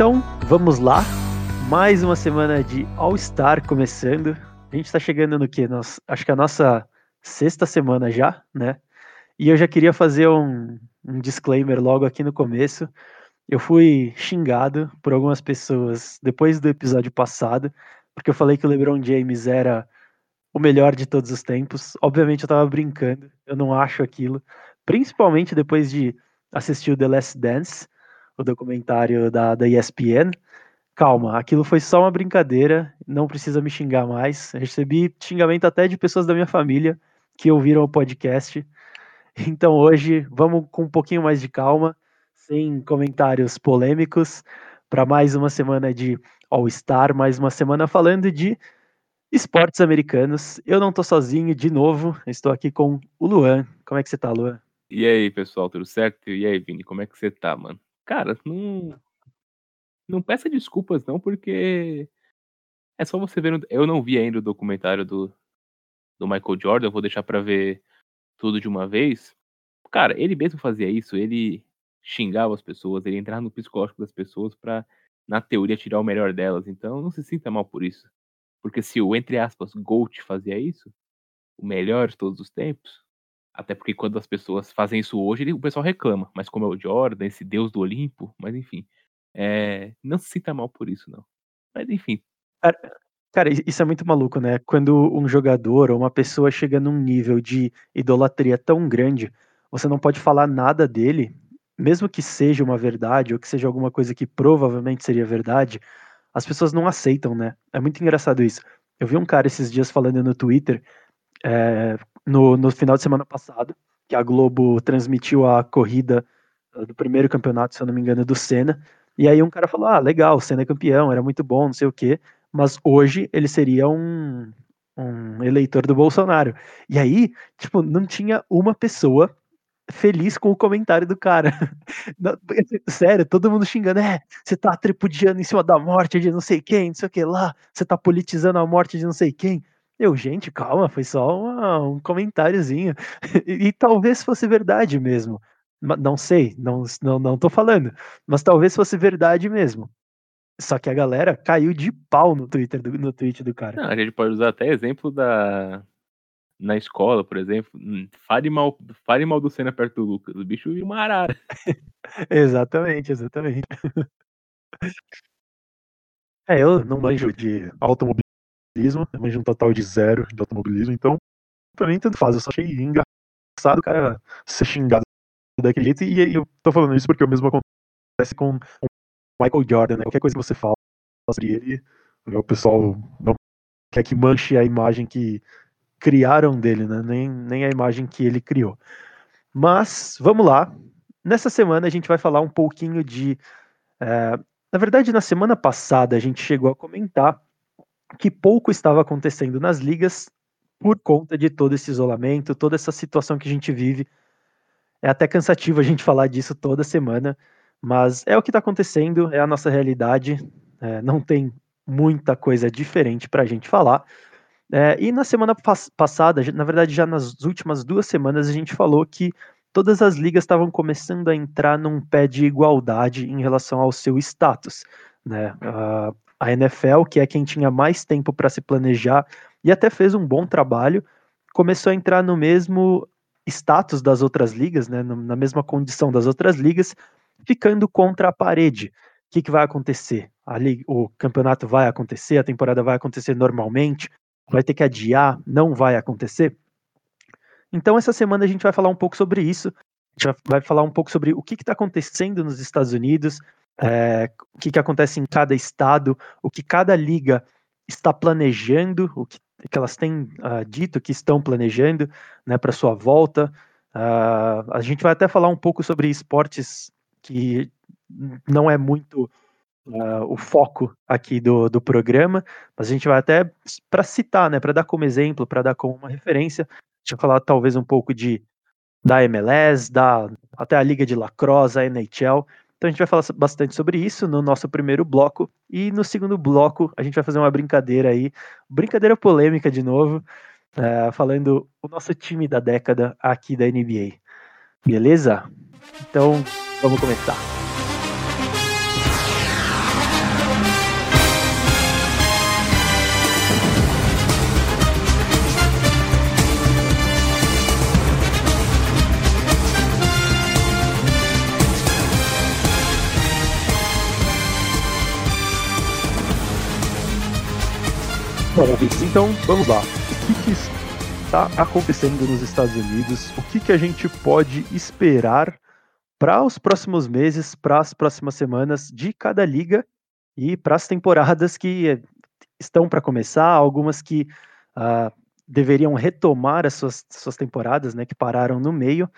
Então, vamos lá. Mais uma semana de All-Star começando. A gente tá chegando no que? Acho que a nossa sexta semana já, né? E eu já queria fazer um, um disclaimer logo aqui no começo. Eu fui xingado por algumas pessoas depois do episódio passado, porque eu falei que o LeBron James era o melhor de todos os tempos. Obviamente eu tava brincando, eu não acho aquilo. Principalmente depois de assistir o The Last Dance, o documentário da, da ESPN. Calma, aquilo foi só uma brincadeira, não precisa me xingar mais. Recebi xingamento até de pessoas da minha família que ouviram o podcast. Então hoje vamos com um pouquinho mais de calma, sem comentários polêmicos, para mais uma semana de All-Star, mais uma semana falando de esportes americanos. Eu não tô sozinho de novo, estou aqui com o Luan. Como é que você tá, Luan? E aí, pessoal, tudo certo? E aí, Vini, como é que você tá, mano? Cara, não. Não peça desculpas, não, porque. É só você ver. Eu não vi ainda o documentário do, do Michael Jordan, eu vou deixar pra ver tudo de uma vez. Cara, ele mesmo fazia isso, ele xingava as pessoas, ele entrava no psicológico das pessoas pra, na teoria, tirar o melhor delas. Então, não se sinta mal por isso. Porque se o, entre aspas, Gold fazia isso, o melhor de todos os tempos, até porque quando as pessoas fazem isso hoje, o pessoal reclama. Mas como é o Jordan, esse deus do Olimpo, mas enfim. É, não se sinta mal por isso, não. Mas enfim. Cara, cara, isso é muito maluco, né? Quando um jogador ou uma pessoa chega num nível de idolatria tão grande, você não pode falar nada dele, mesmo que seja uma verdade, ou que seja alguma coisa que provavelmente seria verdade, as pessoas não aceitam, né? É muito engraçado isso. Eu vi um cara esses dias falando no Twitter, é, no, no final de semana passado, que a Globo transmitiu a corrida uh, do primeiro campeonato, se eu não me engano, do Senna. E aí um cara falou: ah, legal, o Senna é campeão, era muito bom, não sei o quê. Mas hoje ele seria um, um eleitor do Bolsonaro. E aí, tipo, não tinha uma pessoa feliz com o comentário do cara. Sério, todo mundo xingando, é, você tá tripudiando em cima da morte de não sei quem, não sei o que lá, você tá politizando a morte de não sei quem. Eu, gente, calma, foi só uma, um comentáriozinho. E, e, talvez fosse verdade mesmo. Não sei, não, não, não tô falando. Mas talvez fosse verdade mesmo. Só que a galera caiu de pau no Twitter do, no tweet do cara. Não, a gente pode usar até exemplo da. Na escola, por exemplo. Hum, fale mal, fale mal do Senna perto do Lucas. O bicho viu uma arara. exatamente, exatamente. É, eu não manjo de automobilismo automobilismo, eu um total de zero de automobilismo, então pra mim tanto faz, eu só achei engraçado o cara ser xingado daquele jeito, e eu tô falando isso porque o mesmo acontece com o Michael Jordan, né? Qualquer coisa que você fala sobre ele, o pessoal não quer que manche a imagem que criaram dele, né? Nem, nem a imagem que ele criou. Mas, vamos lá. Nessa semana a gente vai falar um pouquinho de. É, na verdade, na semana passada a gente chegou a comentar que pouco estava acontecendo nas ligas por conta de todo esse isolamento, toda essa situação que a gente vive. É até cansativo a gente falar disso toda semana, mas é o que está acontecendo, é a nossa realidade, é, não tem muita coisa diferente para a gente falar. É, e na semana passada, na verdade já nas últimas duas semanas, a gente falou que todas as ligas estavam começando a entrar num pé de igualdade em relação ao seu status. Né? Uh, a NFL, que é quem tinha mais tempo para se planejar e até fez um bom trabalho, começou a entrar no mesmo status das outras ligas, né, na mesma condição das outras ligas, ficando contra a parede. O que, que vai acontecer? Ali, o campeonato vai acontecer, a temporada vai acontecer normalmente, vai ter que adiar, não vai acontecer. Então, essa semana a gente vai falar um pouco sobre isso. A gente vai falar um pouco sobre o que está acontecendo nos Estados Unidos, é, o que, que acontece em cada estado, o que cada liga está planejando, o que, que elas têm uh, dito que estão planejando né, para sua volta. Uh, a gente vai até falar um pouco sobre esportes que não é muito uh, o foco aqui do, do programa, mas a gente vai até para citar, né, para dar como exemplo, para dar como uma referência, a gente vai falar talvez um pouco de da MLS, da até a liga de lacrosse, a NHL, então a gente vai falar bastante sobre isso no nosso primeiro bloco. E no segundo bloco a gente vai fazer uma brincadeira aí, brincadeira polêmica de novo, uh, falando o nosso time da década aqui da NBA. Beleza? Então vamos começar. Então vamos lá. O que, que está acontecendo nos Estados Unidos? O que, que a gente pode esperar para os próximos meses, para as próximas semanas de cada liga e para as temporadas que estão para começar, algumas que uh, deveriam retomar as suas, suas temporadas, né, que pararam no meio.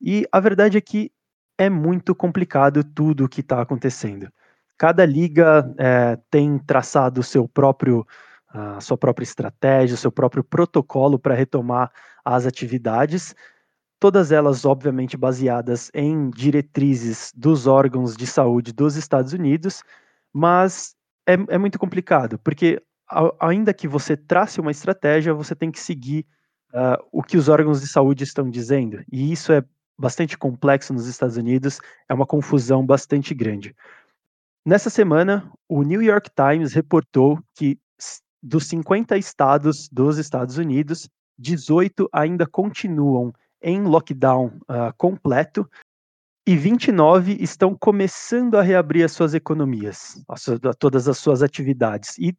E a verdade é que é muito complicado tudo o que está acontecendo. Cada liga é, tem traçado o seu próprio a sua própria estratégia, o seu próprio protocolo para retomar as atividades, todas elas, obviamente, baseadas em diretrizes dos órgãos de saúde dos Estados Unidos, mas é, é muito complicado, porque ainda que você trace uma estratégia, você tem que seguir uh, o que os órgãos de saúde estão dizendo, e isso é bastante complexo nos Estados Unidos, é uma confusão bastante grande. Nessa semana, o New York Times reportou que dos 50 estados dos Estados Unidos, 18 ainda continuam em lockdown uh, completo e 29 estão começando a reabrir as suas economias, as todas as suas atividades. E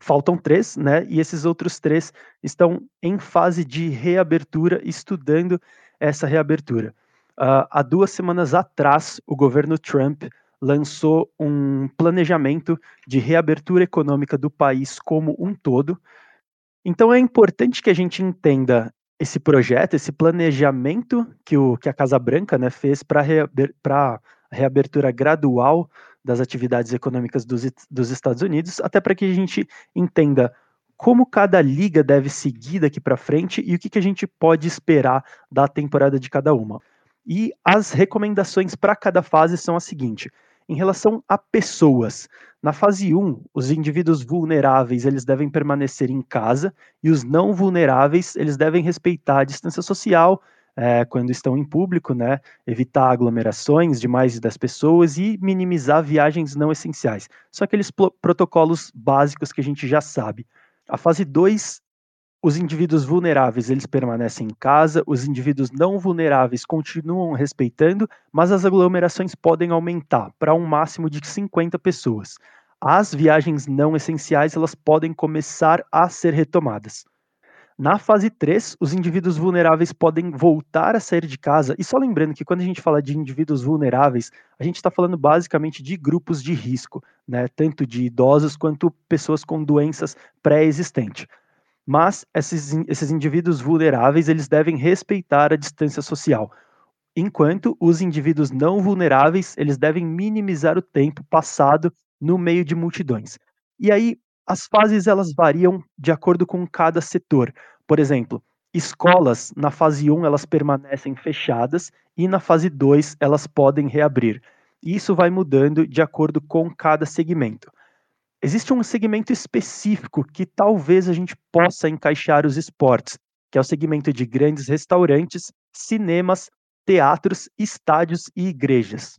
faltam três, né? E esses outros três estão em fase de reabertura, estudando essa reabertura. Uh, há duas semanas atrás, o governo Trump lançou um planejamento de reabertura econômica do país como um todo. Então é importante que a gente entenda esse projeto, esse planejamento que, o, que a Casa Branca né, fez para reaber, a reabertura gradual das atividades econômicas dos, dos Estados Unidos, até para que a gente entenda como cada liga deve seguir daqui para frente e o que, que a gente pode esperar da temporada de cada uma. E as recomendações para cada fase são as seguintes. Em relação a pessoas, na fase 1, os indivíduos vulneráveis eles devem permanecer em casa e os não vulneráveis eles devem respeitar a distância social é, quando estão em público, né? Evitar aglomerações de mais de 10 pessoas e minimizar viagens não essenciais. São aqueles protocolos básicos que a gente já sabe. A fase 2 os indivíduos vulneráveis eles permanecem em casa, os indivíduos não vulneráveis continuam respeitando, mas as aglomerações podem aumentar para um máximo de 50 pessoas. As viagens não essenciais elas podem começar a ser retomadas. Na fase 3, os indivíduos vulneráveis podem voltar a sair de casa, e só lembrando que quando a gente fala de indivíduos vulneráveis, a gente está falando basicamente de grupos de risco, né? tanto de idosos quanto pessoas com doenças pré-existentes mas esses, esses indivíduos vulneráveis eles devem respeitar a distância social, enquanto os indivíduos não vulneráveis eles devem minimizar o tempo passado no meio de multidões. E aí as fases elas variam de acordo com cada setor. Por exemplo, escolas na fase 1 elas permanecem fechadas e na fase 2 elas podem reabrir. Isso vai mudando de acordo com cada segmento. Existe um segmento específico que talvez a gente possa encaixar os esportes, que é o segmento de grandes restaurantes, cinemas, teatros, estádios e igrejas.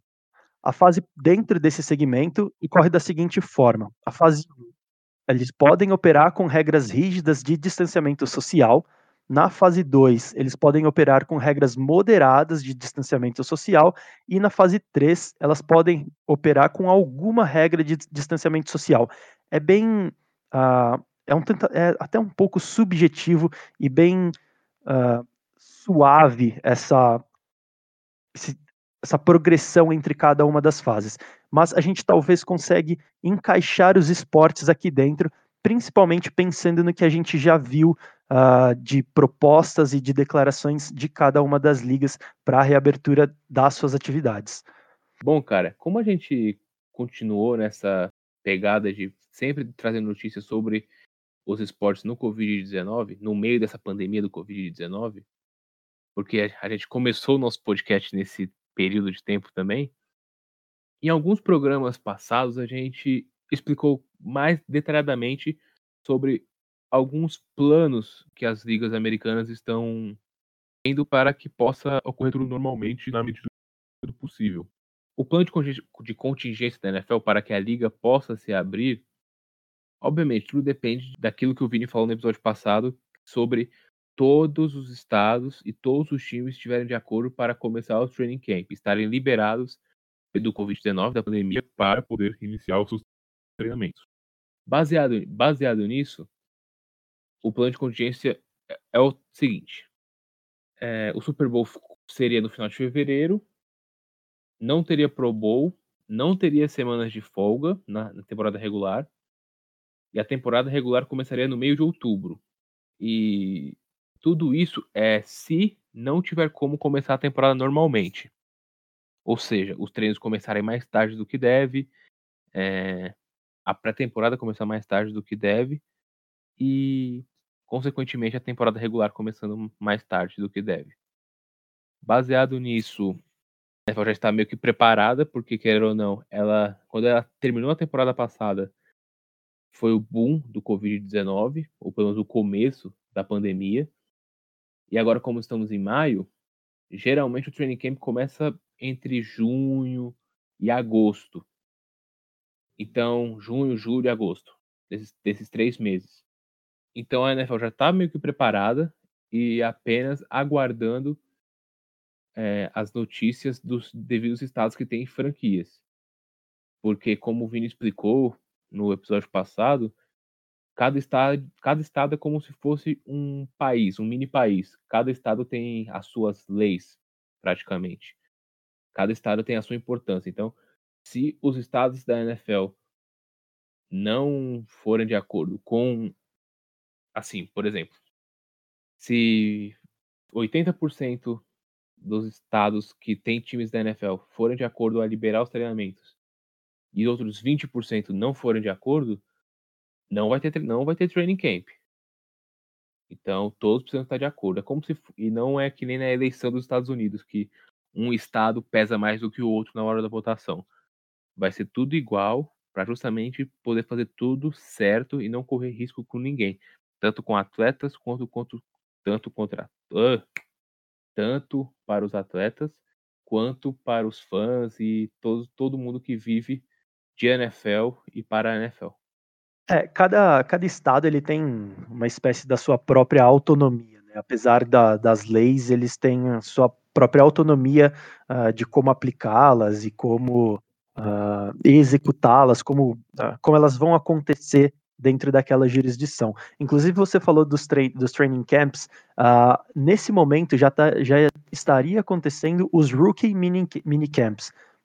A fase dentro desse segmento ocorre da seguinte forma: a fase 1, eles podem operar com regras rígidas de distanciamento social, na fase 2, eles podem operar com regras moderadas de distanciamento social, e na fase 3, elas podem operar com alguma regra de distanciamento social. É bem. Uh, é, um, é, até um pouco subjetivo e bem uh, suave essa, esse, essa progressão entre cada uma das fases. Mas a gente talvez consegue encaixar os esportes aqui dentro principalmente pensando no que a gente já viu uh, de propostas e de declarações de cada uma das ligas para a reabertura das suas atividades. Bom, cara, como a gente continuou nessa pegada de sempre trazendo notícias sobre os esportes no Covid-19, no meio dessa pandemia do Covid-19, porque a gente começou o nosso podcast nesse período de tempo também. Em alguns programas passados, a gente explicou mais detalhadamente sobre alguns planos que as ligas americanas estão tendo para que possa ocorrer tudo normalmente na medida do possível. O plano de contingência da NFL para que a liga possa se abrir, obviamente, tudo depende daquilo que o Vini falou no episódio passado sobre todos os estados e todos os times estiverem de acordo para começar o training camp, estarem liberados do Covid-19, da pandemia, para poder iniciar os seus treinamentos. Baseado, baseado nisso, o plano de contingência é, é o seguinte: é, o Super Bowl seria no final de fevereiro, não teria Pro Bowl, não teria semanas de folga na, na temporada regular, e a temporada regular começaria no meio de outubro. E tudo isso é se não tiver como começar a temporada normalmente. Ou seja, os treinos começarem mais tarde do que deve, é, a pré-temporada começar mais tarde do que deve, e, consequentemente, a temporada regular começando mais tarde do que deve. Baseado nisso, a NFL já está meio que preparada, porque, quer ou não, ela, quando ela terminou a temporada passada, foi o boom do Covid-19, ou pelo menos o começo da pandemia. E agora, como estamos em maio, geralmente o training camp começa entre junho e agosto. Então, junho, julho e agosto, desses, desses três meses. Então a NFL já está meio que preparada e apenas aguardando é, as notícias dos devidos estados que têm franquias. Porque, como o Vini explicou no episódio passado, cada estado, cada estado é como se fosse um país, um mini país. Cada estado tem as suas leis, praticamente. Cada estado tem a sua importância. Então, se os estados da NFL não forem de acordo com, assim, por exemplo, se 80% dos estados que têm times da NFL forem de acordo a liberar os treinamentos e outros 20% não forem de acordo, não vai ter não vai ter training camp. Então, todos precisam estar de acordo. É como se e não é que nem na eleição dos Estados Unidos que um estado pesa mais do que o outro na hora da votação. Vai ser tudo igual para justamente poder fazer tudo certo e não correr risco com ninguém, tanto com atletas quanto, tanto contra uh, tanto para os atletas quanto para os fãs e todo, todo mundo que vive de NFL e para a NFL. É, cada, cada estado ele tem uma espécie da sua própria autonomia, né? apesar da, das leis, eles têm a sua própria autonomia uh, de como aplicá-las e como uh, executá-las, como, uh, como elas vão acontecer dentro daquela jurisdição. Inclusive, você falou dos, dos training camps. Uh, nesse momento já, tá, já estaria acontecendo os rookie mini, mini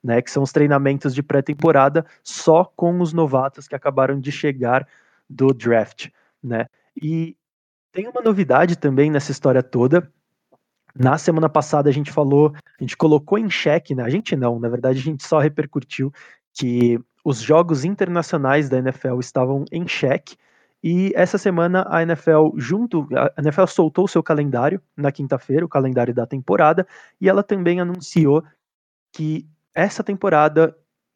né, que são os treinamentos de pré-temporada só com os novatos que acabaram de chegar do draft. Né? E tem uma novidade também nessa história toda. Na semana passada a gente falou, a gente colocou em xeque, né? a gente não, na verdade a gente só repercutiu que os jogos internacionais da NFL estavam em xeque. E essa semana a NFL junto, a NFL soltou seu calendário na quinta-feira, o calendário da temporada, e ela também anunciou que essa temporada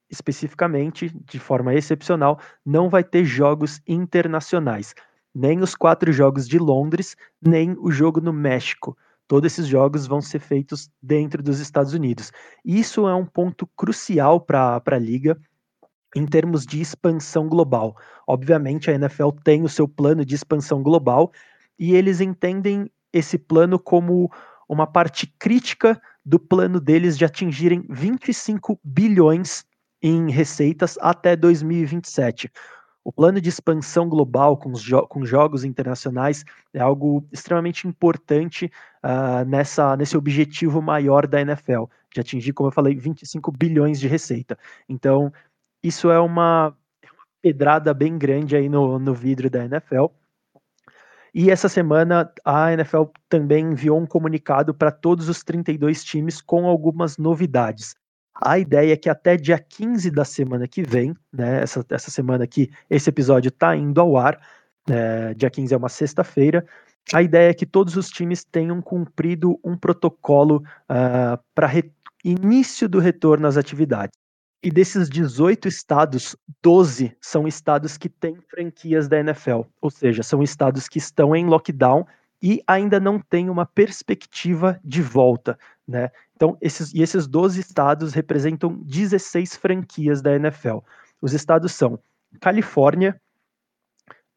especificamente, de forma excepcional, não vai ter jogos internacionais, nem os quatro jogos de Londres, nem o jogo no México. Todos esses jogos vão ser feitos dentro dos Estados Unidos. Isso é um ponto crucial para a liga, em termos de expansão global. Obviamente, a NFL tem o seu plano de expansão global e eles entendem esse plano como uma parte crítica do plano deles de atingirem 25 bilhões em receitas até 2027. O plano de expansão global com, jo com jogos internacionais é algo extremamente importante uh, nessa, nesse objetivo maior da NFL, de atingir, como eu falei, 25 bilhões de receita. Então, isso é uma, é uma pedrada bem grande aí no, no vidro da NFL. E essa semana a NFL também enviou um comunicado para todos os 32 times com algumas novidades. A ideia é que até dia 15 da semana que vem, né, essa, essa semana que esse episódio está indo ao ar, é, dia 15 é uma sexta-feira, a ideia é que todos os times tenham cumprido um protocolo uh, ah, para início do retorno às atividades. E desses 18 estados, 12 são estados que têm franquias da NFL, ou seja, são estados que estão em lockdown e ainda não têm uma perspectiva de volta, né? Então, esses, e esses 12 estados representam 16 franquias da NFL. Os estados são Califórnia,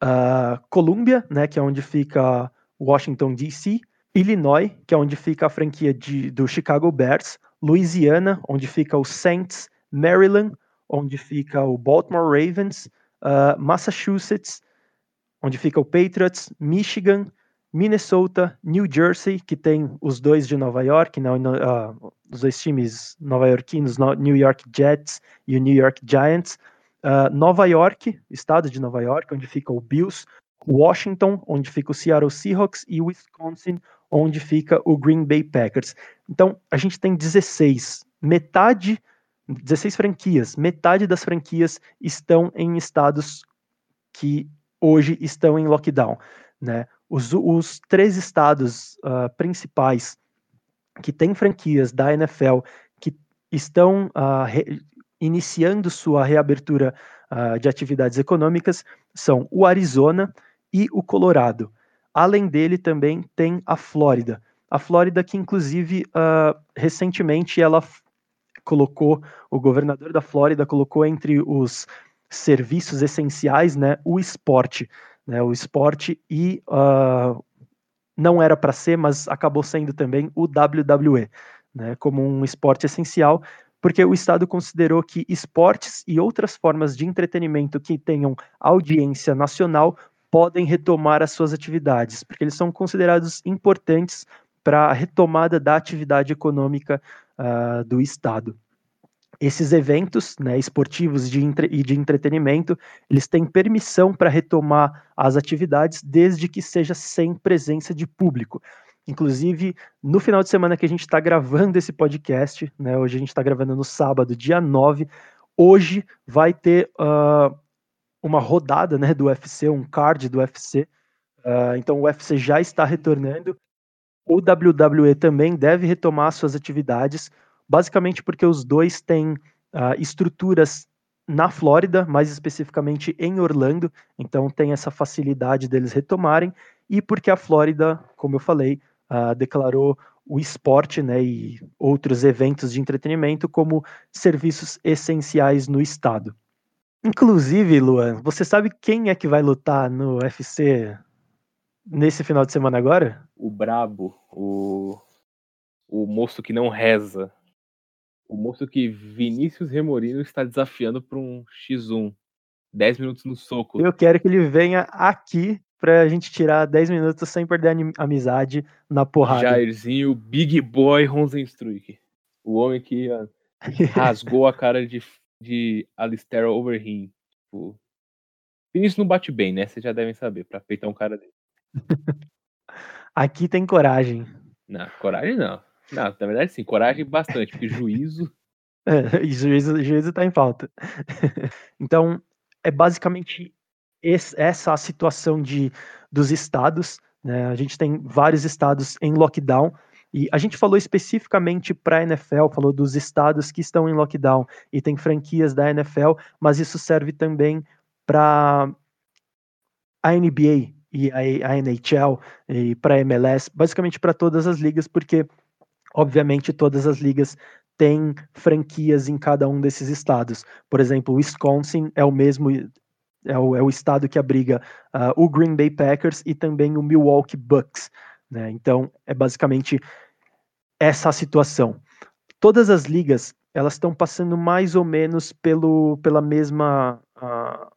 uh, Colômbia, né, que é onde fica Washington DC, Illinois, que é onde fica a franquia de, do Chicago Bears, Louisiana, onde fica o Saints, Maryland, onde fica o Baltimore Ravens, uh, Massachusetts, onde fica o Patriots, Michigan, Minnesota, New Jersey, que tem os dois de Nova York, né, uh, os dois times nova-iorquinos, New York Jets e o New York Giants, uh, Nova York, estado de Nova York, onde fica o Bills, Washington, onde fica o Seattle Seahawks, e Wisconsin, onde fica o Green Bay Packers. Então, a gente tem 16, metade, 16 franquias, metade das franquias estão em estados que hoje estão em lockdown, né? Os, os três estados uh, principais que têm franquias da NFL que estão uh, re, iniciando sua reabertura uh, de atividades econômicas são o Arizona e o Colorado. Além dele, também tem a Flórida. A Flórida, que inclusive recentemente ela colocou, o governador da Flórida colocou entre os serviços essenciais né, o esporte né, o esporte e uh, não era para ser, mas acabou sendo também o WWE, né, como um esporte essencial, porque o Estado considerou que esportes e outras formas de entretenimento que tenham audiência nacional podem retomar as suas atividades, porque eles são considerados importantes para a retomada da atividade econômica uh, do Estado esses eventos né, esportivos de e de entretenimento, eles têm permissão para retomar as atividades desde que seja sem presença de público. Inclusive, no final de semana que a gente está gravando esse podcast, né, hoje a gente está gravando no sábado, dia 9, hoje vai ter uh, uma rodada né, do UFC, um card do UFC. Uh, então o UFC já está retornando. O WWE também deve retomar suas atividades basicamente porque os dois têm uh, estruturas na Flórida, mais especificamente em Orlando, então tem essa facilidade deles retomarem, e porque a Flórida, como eu falei, uh, declarou o esporte né, e outros eventos de entretenimento como serviços essenciais no estado. Inclusive, Luan, você sabe quem é que vai lutar no UFC nesse final de semana agora? O Brabo, o, o moço que não reza. O moço que Vinícius Remorino está desafiando para um X1. 10 minutos no soco. Eu quero que ele venha aqui pra gente tirar 10 minutos sem perder a amizade na porrada. Jairzinho, Big Boy Rosenstruik. O homem que ó, rasgou a cara de, de Alistair Overeem. Tipo, Vinícius não bate bem, né? Vocês já devem saber, pra peitar um cara dele. Aqui tem coragem. Não, coragem não. Não, na verdade, sim, coragem bastante, porque juízo. É, juízo, juízo tá em falta. então, é basicamente esse, essa a situação de, dos estados. Né? A gente tem vários estados em lockdown. E a gente falou especificamente para a NFL, falou dos estados que estão em lockdown e tem franquias da NFL, mas isso serve também para a NBA e a, a NHL e para a MLS, basicamente para todas as ligas, porque Obviamente, todas as ligas têm franquias em cada um desses estados. Por exemplo, o Wisconsin é o mesmo, é o, é o estado que abriga uh, o Green Bay Packers e também o Milwaukee Bucks. Né? Então, é basicamente essa a situação. Todas as ligas elas estão passando mais ou menos pelo, pela mesma, uh,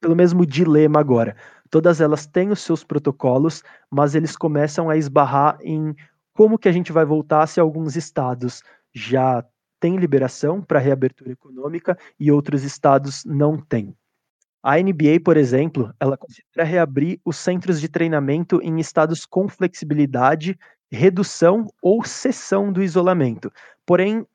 pelo mesmo dilema agora. Todas elas têm os seus protocolos, mas eles começam a esbarrar em como que a gente vai voltar se alguns estados já têm liberação para reabertura econômica e outros estados não têm? A NBA, por exemplo, ela considera reabrir os centros de treinamento em estados com flexibilidade, redução ou cessão do isolamento. Porém,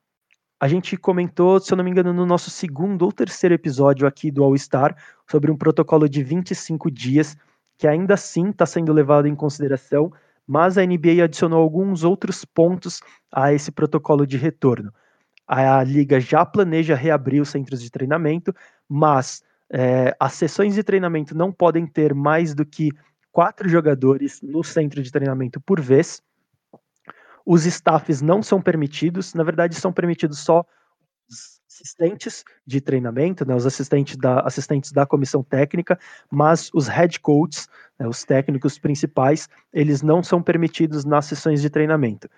a gente comentou, se eu não me engano, no nosso segundo ou terceiro episódio aqui do All Star, sobre um protocolo de 25 dias, que ainda assim está sendo levado em consideração, mas a NBA adicionou alguns outros pontos a esse protocolo de retorno. A liga já planeja reabrir os centros de treinamento, mas é, as sessões de treinamento não podem ter mais do que quatro jogadores no centro de treinamento por vez. Os staffs não são permitidos, na verdade, são permitidos só assistentes de treinamento, né, os assistentes da, assistentes da comissão técnica, mas os head coaches, né, os técnicos principais, eles não são permitidos nas sessões de treinamento.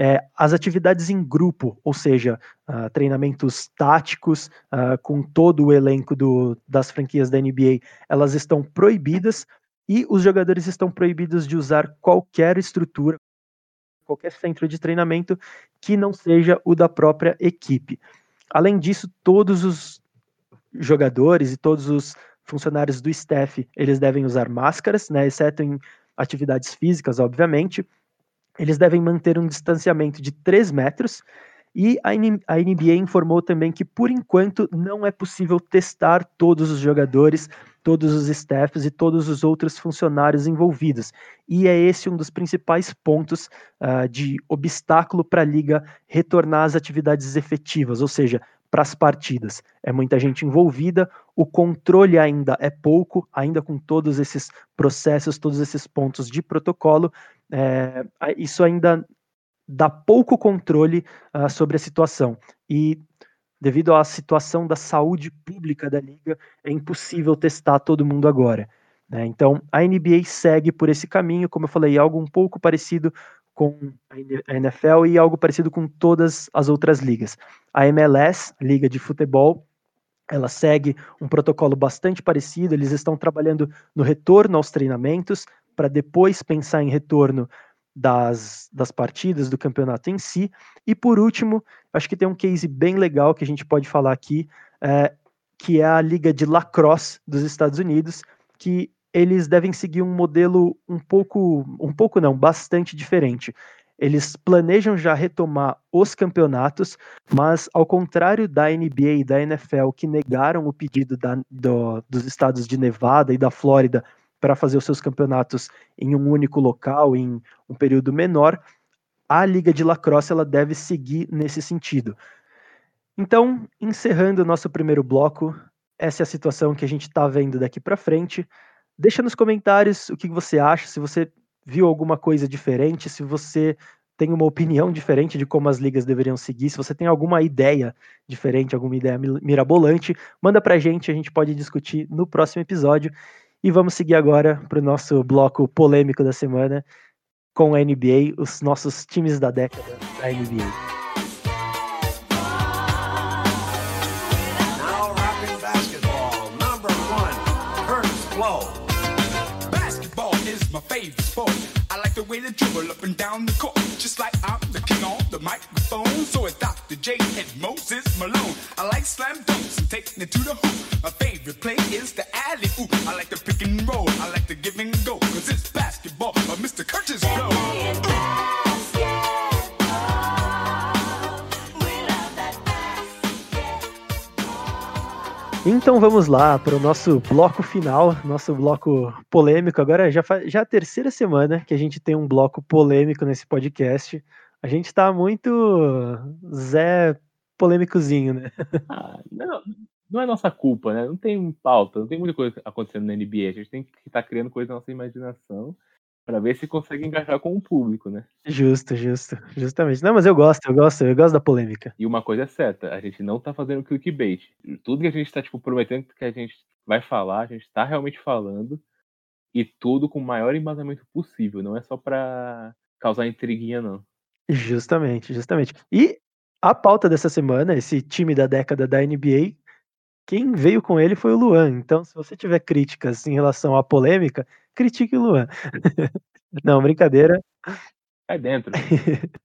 É, as atividades em grupo, ou seja, uh, treinamentos táticos uh, com todo o elenco do, das franquias da NBA, elas estão proibidas, e os jogadores estão proibidos de usar qualquer estrutura, qualquer centro de treinamento que não seja o da própria equipe. Além disso, todos os jogadores e todos os funcionários do staff, eles devem usar máscaras, né, exceto em atividades físicas, obviamente. Eles devem manter um distanciamento de 3 metros e a NBA informou também que, por enquanto, não é possível testar todos os jogadores, todos os staffs e todos os outros funcionários envolvidos. E é esse um dos principais pontos uh, de obstáculo para a liga retornar às atividades efetivas, ou seja, para as partidas. É muita gente envolvida, o controle ainda é pouco, ainda com todos esses processos, todos esses pontos de protocolo, é, isso ainda dá pouco controle uh, sobre a situação. E devido à situação da saúde pública da liga, é impossível testar todo mundo agora. Né? Então, a NBA segue por esse caminho, como eu falei, algo um pouco parecido com a NFL e algo parecido com todas as outras ligas. A MLS, Liga de Futebol, ela segue um protocolo bastante parecido, eles estão trabalhando no retorno aos treinamentos, para depois pensar em retorno das, das partidas, do campeonato em si. E por último, acho que tem um case bem legal que a gente pode falar aqui, é, que é a Liga de Lacrosse dos Estados Unidos, que eles devem seguir um modelo um pouco, um pouco não, bastante diferente. Eles planejam já retomar os campeonatos, mas ao contrário da NBA e da NFL, que negaram o pedido da, do, dos estados de Nevada e da Flórida para fazer os seus campeonatos em um único local, em um período menor, a Liga de Lacrosse ela deve seguir nesse sentido. Então, encerrando o nosso primeiro bloco, essa é a situação que a gente está vendo daqui para frente. Deixa nos comentários o que você acha, se você viu alguma coisa diferente, se você tem uma opinião diferente de como as ligas deveriam seguir, se você tem alguma ideia diferente, alguma ideia mirabolante, manda pra gente, a gente pode discutir no próximo episódio. E vamos seguir agora para o nosso bloco polêmico da semana com a NBA, os nossos times da década da NBA. my favorite sport. I like the way to dribble up and down the court, just like I'm the king on the microphone. So it's Dr. J and Moses Malone. I like slam dunks and taking it to the hoop. My favorite play is the alley oop. I like the pick and roll. I like the give and go, cause it's basketball. But Mr. Curtis Blow. Então vamos lá para o nosso bloco final, nosso bloco polêmico. Agora já, já é a terceira semana que a gente tem um bloco polêmico nesse podcast. A gente está muito Zé polêmicozinho, né? Ah, não, não é nossa culpa, né? Não tem pauta, não tem muita coisa acontecendo na NBA. A gente tem que estar tá criando coisa na nossa imaginação para ver se consegue engajar com o público, né? Justo, justo, justamente. Não, mas eu gosto, eu gosto, eu gosto da polêmica. E uma coisa é certa, a gente não tá fazendo clickbait. Tudo que a gente tá, tipo, prometendo que a gente vai falar, a gente tá realmente falando, e tudo com o maior embasamento possível, não é só pra causar intriguinha, não. Justamente, justamente. E a pauta dessa semana, esse time da década da NBA, quem veio com ele foi o Luan. Então, se você tiver críticas em relação à polêmica, critique o Luan. Não, brincadeira. Cai dentro.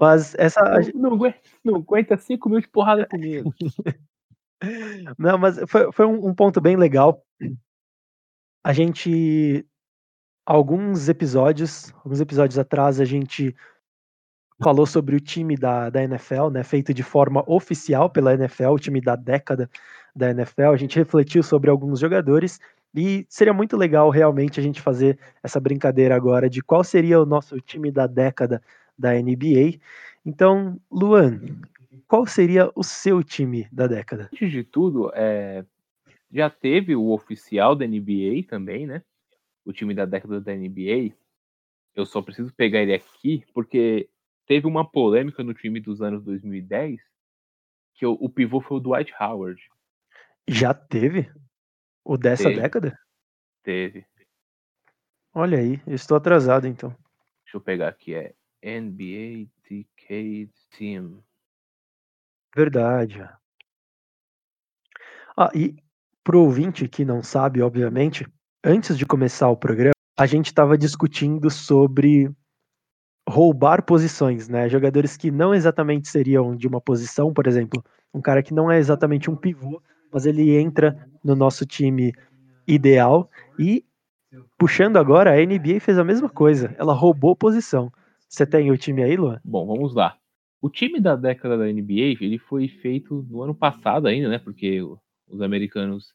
Mas essa. Não, não, não aguenta cinco mil de porrada comigo. Não, mas foi, foi um, um ponto bem legal. A gente. Alguns episódios, alguns episódios atrás, a gente falou sobre o time da, da NFL, né, feito de forma oficial pela NFL, o time da década da NFL. A gente refletiu sobre alguns jogadores e seria muito legal realmente a gente fazer essa brincadeira agora de qual seria o nosso time da década da NBA. Então, Luan, qual seria o seu time da década? Antes de tudo, é... já teve o oficial da NBA também, né? O time da década da NBA. Eu só preciso pegar ele aqui porque teve uma polêmica no time dos anos 2010 que o, o pivô foi o Dwight Howard. Já teve? O dessa teve. década? Teve. Olha aí, eu estou atrasado então. Deixa eu pegar aqui, é NBA Decade Team. Verdade. Ah, e pro ouvinte que não sabe, obviamente, antes de começar o programa, a gente estava discutindo sobre roubar posições, né? Jogadores que não exatamente seriam de uma posição, por exemplo, um cara que não é exatamente um pivô, mas ele entra no nosso time ideal e puxando agora, a NBA fez a mesma coisa, ela roubou posição. Você tem o time aí, Luan? Bom, vamos lá. O time da década da NBA, ele foi feito no ano passado ainda, né? Porque os americanos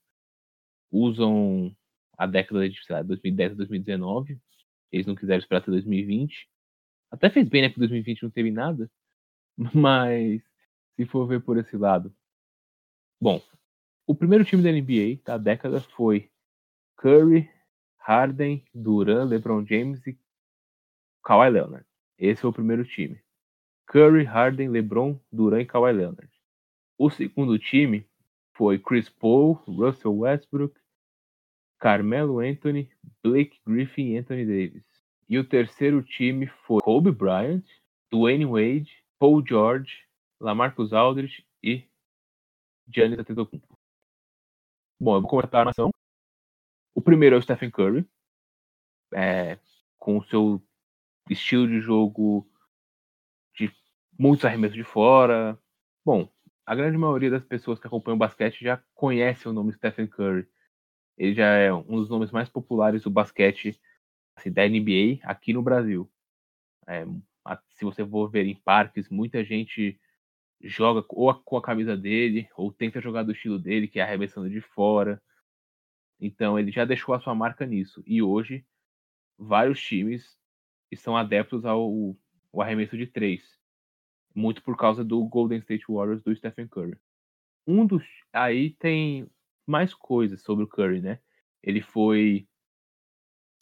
usam a década de lá, 2010 a 2019. Eles não quiseram esperar até 2020. Até fez bem, né? Que 2020 não teve nada. Mas se for ver por esse lado. Bom, o primeiro time da NBA da década foi Curry, Harden, Duran, LeBron James e Kawhi Leonard. Esse foi o primeiro time. Curry, Harden, LeBron, Duran e Kawhi Leonard. O segundo time foi Chris Paul, Russell Westbrook, Carmelo Anthony, Blake Griffin e Anthony Davis. E o terceiro time foi Kobe Bryant, Dwayne Wade, Paul George, Lamarcus Aldridge e Giannis Antetokounmpo. Bom, eu vou comentar a armação. O primeiro é o Stephen Curry, é, com o seu estilo de jogo de muitos arremessos de fora. Bom, a grande maioria das pessoas que acompanham o basquete já conhece o nome Stephen Curry. Ele já é um dos nomes mais populares do basquete assim, da NBA aqui no Brasil. É, se você for ver em parques, muita gente joga ou com a camisa dele, ou tenta jogar do estilo dele, que é arremessando de fora. Então ele já deixou a sua marca nisso. E hoje, vários times estão adeptos ao, ao arremesso de três. Muito por causa do Golden State Warriors do Stephen Curry. Um dos. Aí tem mais coisas sobre o Curry, né? Ele foi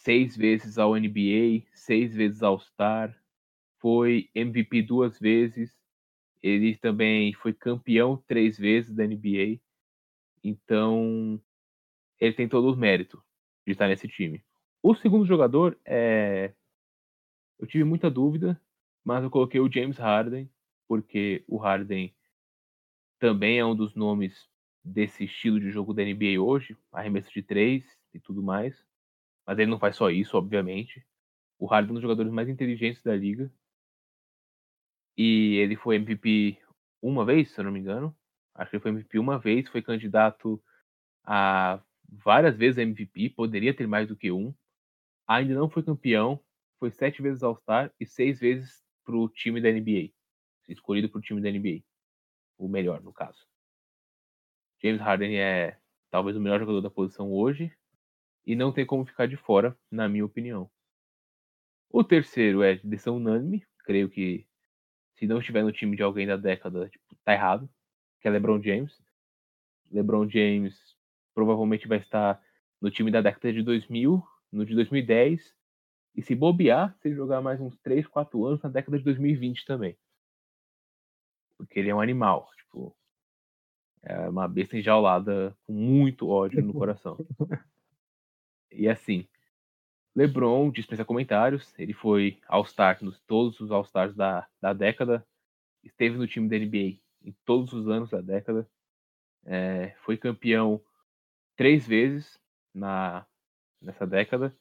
seis vezes ao NBA, seis vezes ao Star, foi MVP duas vezes, ele também foi campeão três vezes da NBA, então ele tem todo o mérito de estar nesse time. O segundo jogador é. Eu tive muita dúvida, mas eu coloquei o James Harden, porque o Harden também é um dos nomes desse estilo de jogo da NBA hoje, arremesso de três e tudo mais. Mas ele não faz só isso, obviamente. O Harden é um dos jogadores mais inteligentes da liga. E ele foi MVP uma vez, se eu não me engano. Acho que ele foi MVP uma vez, foi candidato a várias vezes a MVP, poderia ter mais do que um. Ainda não foi campeão, foi sete vezes All-Star e seis vezes para o time da NBA. Escolhido para o time da NBA. O melhor, no caso. James Harden é talvez o melhor jogador da posição hoje e não tem como ficar de fora, na minha opinião. O terceiro é decisão unânime, creio que se não estiver no time de alguém da década, tipo, tá errado, que é LeBron James. LeBron James provavelmente vai estar no time da década de 2000, no de 2010, e se bobear, se ele jogar mais uns 3, 4 anos na década de 2020 também. Porque ele é um animal, tipo, é uma besta enjaulada com muito ódio no coração. E assim, LeBron dispensa comentários. Ele foi All-Star nos todos os All-Stars da, da década. Esteve no time da NBA em todos os anos da década. É, foi campeão três vezes na, nessa década.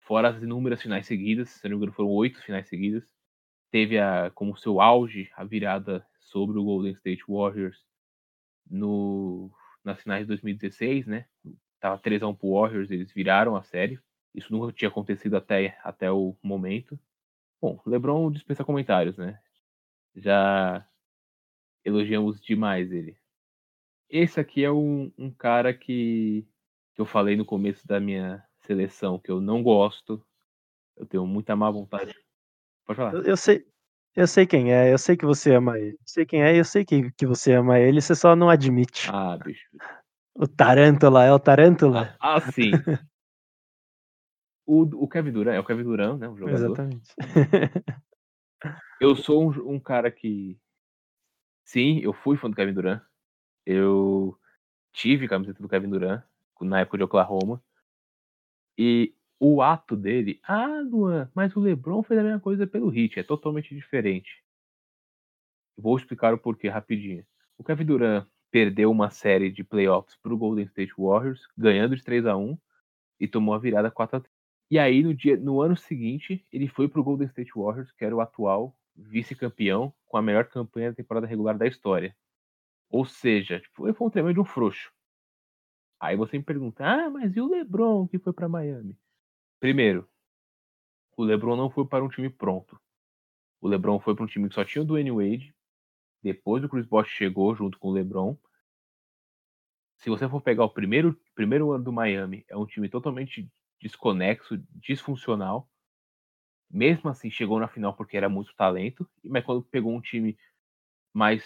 Fora as inúmeras finais seguidas. Se não me engano, foram oito finais seguidas. Teve a, como seu auge a virada sobre o Golden State Warriors no, nas finais de 2016, né? Tava 3x1 pro Warriors, eles viraram a série. Isso nunca tinha acontecido até, até o momento. Bom, LeBron dispensa comentários, né? Já elogiamos demais ele. Esse aqui é um, um cara que, que eu falei no começo da minha seleção, que eu não gosto. Eu tenho muita má vontade. Pode falar. Eu, eu sei, eu sei quem é, eu sei que você ama ele. Eu sei quem é, eu sei que, que você ama ele, você só não admite. Ah, bicho. O Tarântula, é o Tarântula? Ah, ah sim. o, o Kevin Durant, é o Kevin Durant, né? O jogador. Exatamente. eu sou um, um, cara que. Sim, eu fui fã do Kevin Durant. Eu tive camiseta do Kevin Durant na época de Oklahoma. E o ato dele. Ah, Luan, mas o LeBron fez a mesma coisa pelo Hit. É totalmente diferente. Vou explicar o porquê rapidinho. O Kevin Durant perdeu uma série de playoffs para o Golden State Warriors, ganhando de 3 a 1 e tomou a virada 4 a 3. E aí no dia no ano seguinte, ele foi pro Golden State Warriors, que era o atual vice-campeão com a melhor campanha da temporada regular da história. Ou seja, tipo, ele foi um tremendo de um frouxo. Aí você me pergunta: "Ah, mas e o LeBron que foi para Miami?" Primeiro, o LeBron não foi para um time pronto. O LeBron foi para um time que só tinha o Dwayne Wade. Depois o Chris Bosh chegou junto com o LeBron. Se você for pegar o primeiro, primeiro ano do Miami, é um time totalmente desconexo, disfuncional. Mesmo assim, chegou na final porque era muito talento. Mas quando pegou um time mais,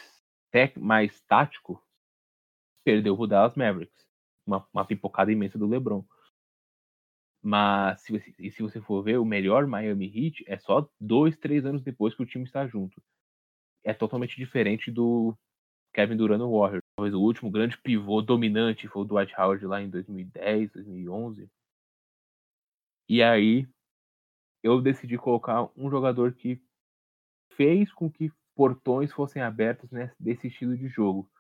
tec, mais tático, perdeu o Dallas Mavericks. Uma, uma pipocada imensa do LeBron. Mas se e se você for ver, o melhor Miami Heat é só dois, três anos depois que o time está junto. É totalmente diferente do Kevin Durant no Warriors. Talvez o último grande pivô dominante foi o Dwight Howard lá em 2010, 2011. E aí eu decidi colocar um jogador que fez com que portões fossem abertos nesse, desse estilo de jogo.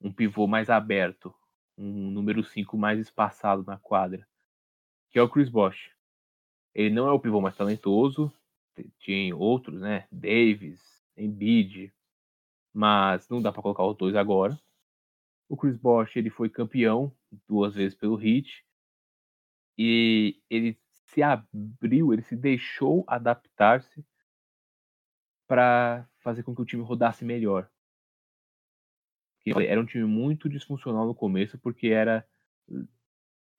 Um pivô mais aberto, um número 5 mais espaçado na quadra que é o Chris Bosh. Ele não é o pivô mais talentoso, tem outros, né? Davis, Embiid, mas não dá para colocar os dois agora. O Chris Bosh ele foi campeão duas vezes pelo Heat e ele se abriu, ele se deixou adaptar-se para fazer com que o time rodasse melhor. Era um time muito disfuncional no começo porque era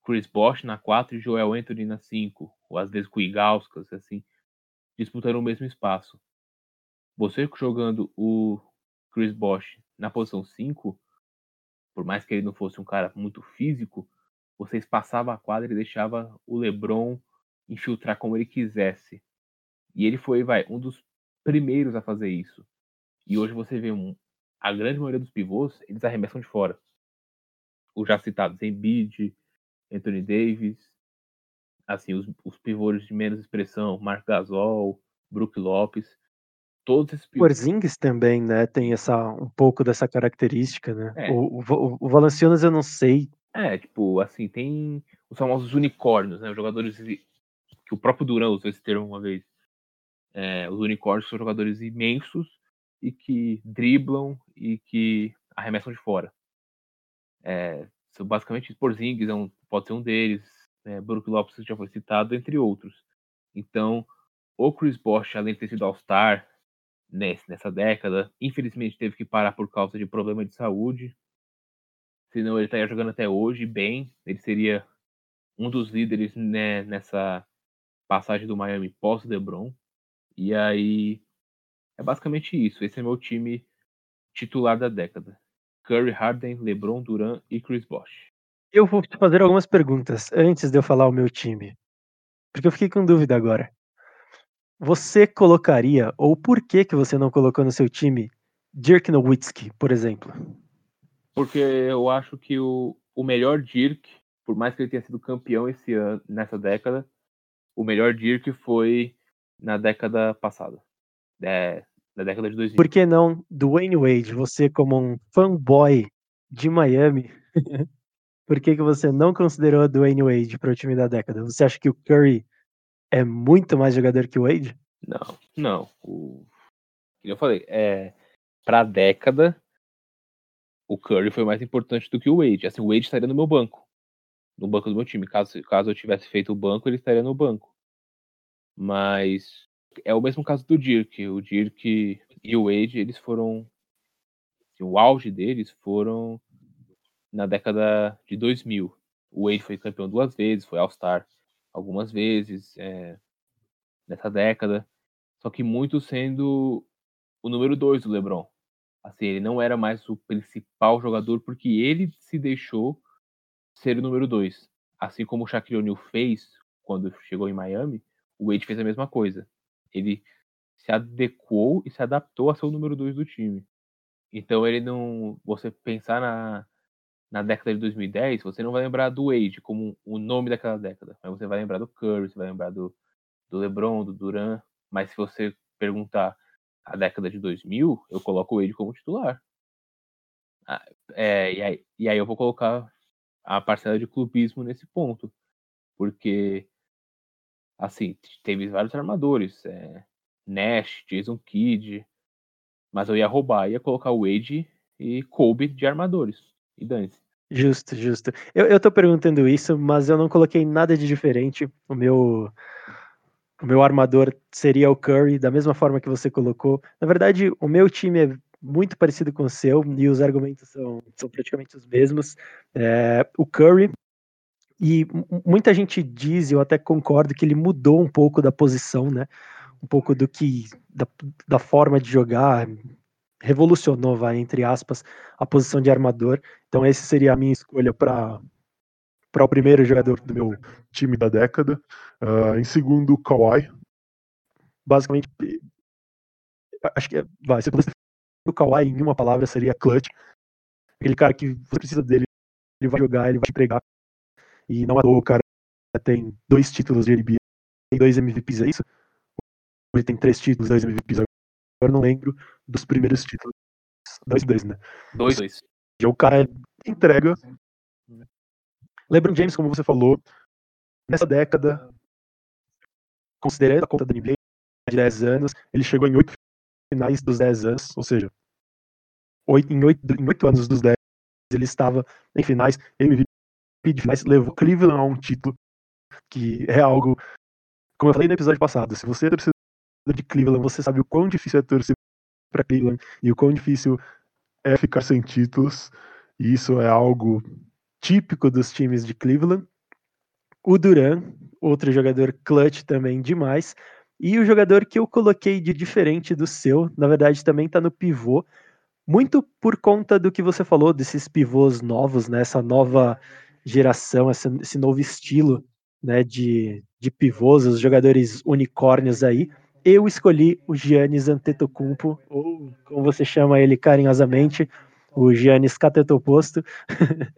Chris Bosh na 4 e Joel Anthony na 5, ou às vezes Kuigauskas, assim, disputando o mesmo espaço. Você jogando o Chris Bosh na posição 5, por mais que ele não fosse um cara muito físico, você espaçava a quadra e deixava o LeBron infiltrar como ele quisesse. E ele foi, vai, um dos primeiros a fazer isso. E hoje você vê um, a grande maioria dos pivôs, eles arremessam de fora. Os já citados Embiid, Anthony Davis, assim, os, os pivôs de menos expressão, Mark Gasol, Brook Lopes, todos esses. O Porzingis também, né, tem essa, um pouco dessa característica, né? É. O, o, o Valanciunas eu não sei. É, tipo, assim, tem os famosos unicórnios, né, os jogadores que o próprio Duran usou esse termo uma vez. É, os unicórnios são jogadores imensos e que driblam e que arremessam de fora. É, são basicamente Porzingis é um pode ser um deles, né? Brook Lopes já foi citado, entre outros. Então, o Chris Bosh, além de ter sido All-Star nessa década, infelizmente teve que parar por causa de problema de saúde. Senão ele estaria jogando até hoje bem. Ele seria um dos líderes né, nessa passagem do Miami pós-LeBron. E aí, é basicamente isso. Esse é meu time titular da década. Curry, Harden, LeBron, Duran e Chris Bosh. Eu vou te fazer algumas perguntas antes de eu falar o meu time. Porque eu fiquei com dúvida agora. Você colocaria, ou por que, que você não colocou no seu time, Dirk Nowitzki, por exemplo? Porque eu acho que o, o melhor Dirk, por mais que ele tenha sido campeão esse ano, nessa década, o melhor Dirk foi na década passada. É, na década de 2000. Por que não Dwayne Wade? Você, como um fanboy de Miami, por que, que você não considerou a Dwayne Wade para o time da década? Você acha que o Curry é muito mais jogador que o Wade? Não, não. O... Eu falei, é, para a década, o Curry foi mais importante do que o Wade. Assim, o Wade estaria no meu banco, no banco do meu time. Caso, caso eu tivesse feito o banco, ele estaria no banco. Mas é o mesmo caso do Dirk. O Dirk e o Wade, eles foram. O auge deles foram na década de 2000. O Wade foi campeão duas vezes, foi All-Star algumas vezes é, nessa década. Só que muito sendo o número dois do LeBron. Assim, ele não era mais o principal jogador porque ele se deixou ser o número dois. Assim como o Shaquille O'Neal fez quando chegou em Miami, o Wade fez a mesma coisa. Ele se adequou e se adaptou a ser o número dois do time. Então ele não. Você pensar na, na década de 2010, você não vai lembrar do Wade como o nome daquela década, mas você vai lembrar do Curry, você vai lembrar do, do LeBron, do Duran, mas se você perguntar a década de 2000, eu coloco o Wade como titular. Ah, é, e, aí, e aí eu vou colocar a parcela de clubismo nesse ponto. Porque, assim, teve vários armadores. É, Nash, Jason Kidd. Mas eu ia roubar, ia colocar o Wade e Kobe de armadores. E dane-se. Justo, justo. Eu, eu tô perguntando isso, mas eu não coloquei nada de diferente. O meu, o meu armador seria o Curry, da mesma forma que você colocou. Na verdade, o meu time é muito parecido com o seu, e os argumentos são, são praticamente os mesmos. É, o Curry, e muita gente diz, eu até concordo, que ele mudou um pouco da posição, né? Um pouco do que. da, da forma de jogar, revolucionou, vai, entre aspas, a posição de armador. Então, esse seria a minha escolha para para o primeiro jogador do meu time da década. Uh, em segundo, Kawhi. Basicamente, acho que vai, se eu pudesse o Kawhi em uma palavra seria clutch. Aquele cara que você precisa dele, ele vai jogar, ele vai te pregar. E não é o cara tem dois títulos de NBA e dois MVPs, é isso? Ele tem três títulos, dois MVPs. Agora não lembro dos primeiros títulos. Dois, dois, né? Dois, dois. O cara entrega. LeBron James, como você falou, nessa década, considerando a conta da NBA de 10 anos, ele chegou em oito finais dos 10 anos, ou seja, oito, em, oito, em oito anos dos 10 ele estava em finais, MVP de finais, levou Cleveland a um título, que é algo, como eu falei no episódio passado, se você é torcedor de Cleveland, você sabe o quão difícil é torcer para Cleveland e o quão difícil é ficar sem títulos, e isso é algo típico dos times de Cleveland. O Duran, outro jogador clutch também demais, e o jogador que eu coloquei de diferente do seu, na verdade também está no pivô, muito por conta do que você falou desses pivôs novos, né, essa nova geração, esse, esse novo estilo né, de, de pivôs, os jogadores unicórnios aí. Eu escolhi o Giannis Antetokounmpo, ou como você chama ele carinhosamente, o Giannis Catetoposto.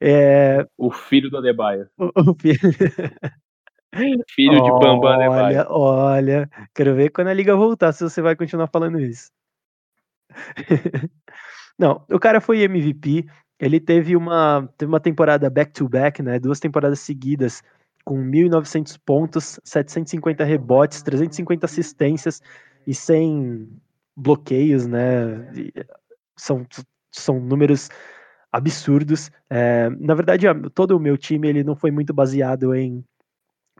é... O filho do Adebayo. O, o filho... Filho de Bamba Olha, olha, quero ver quando a liga voltar se você vai continuar falando isso. Não, o cara foi MVP, ele teve uma, teve uma temporada back-to-back, né, duas temporadas seguidas, com 1.900 pontos, 750 rebotes, 350 assistências e 100 bloqueios, né, são, são números absurdos. É, na verdade, todo o meu time ele não foi muito baseado em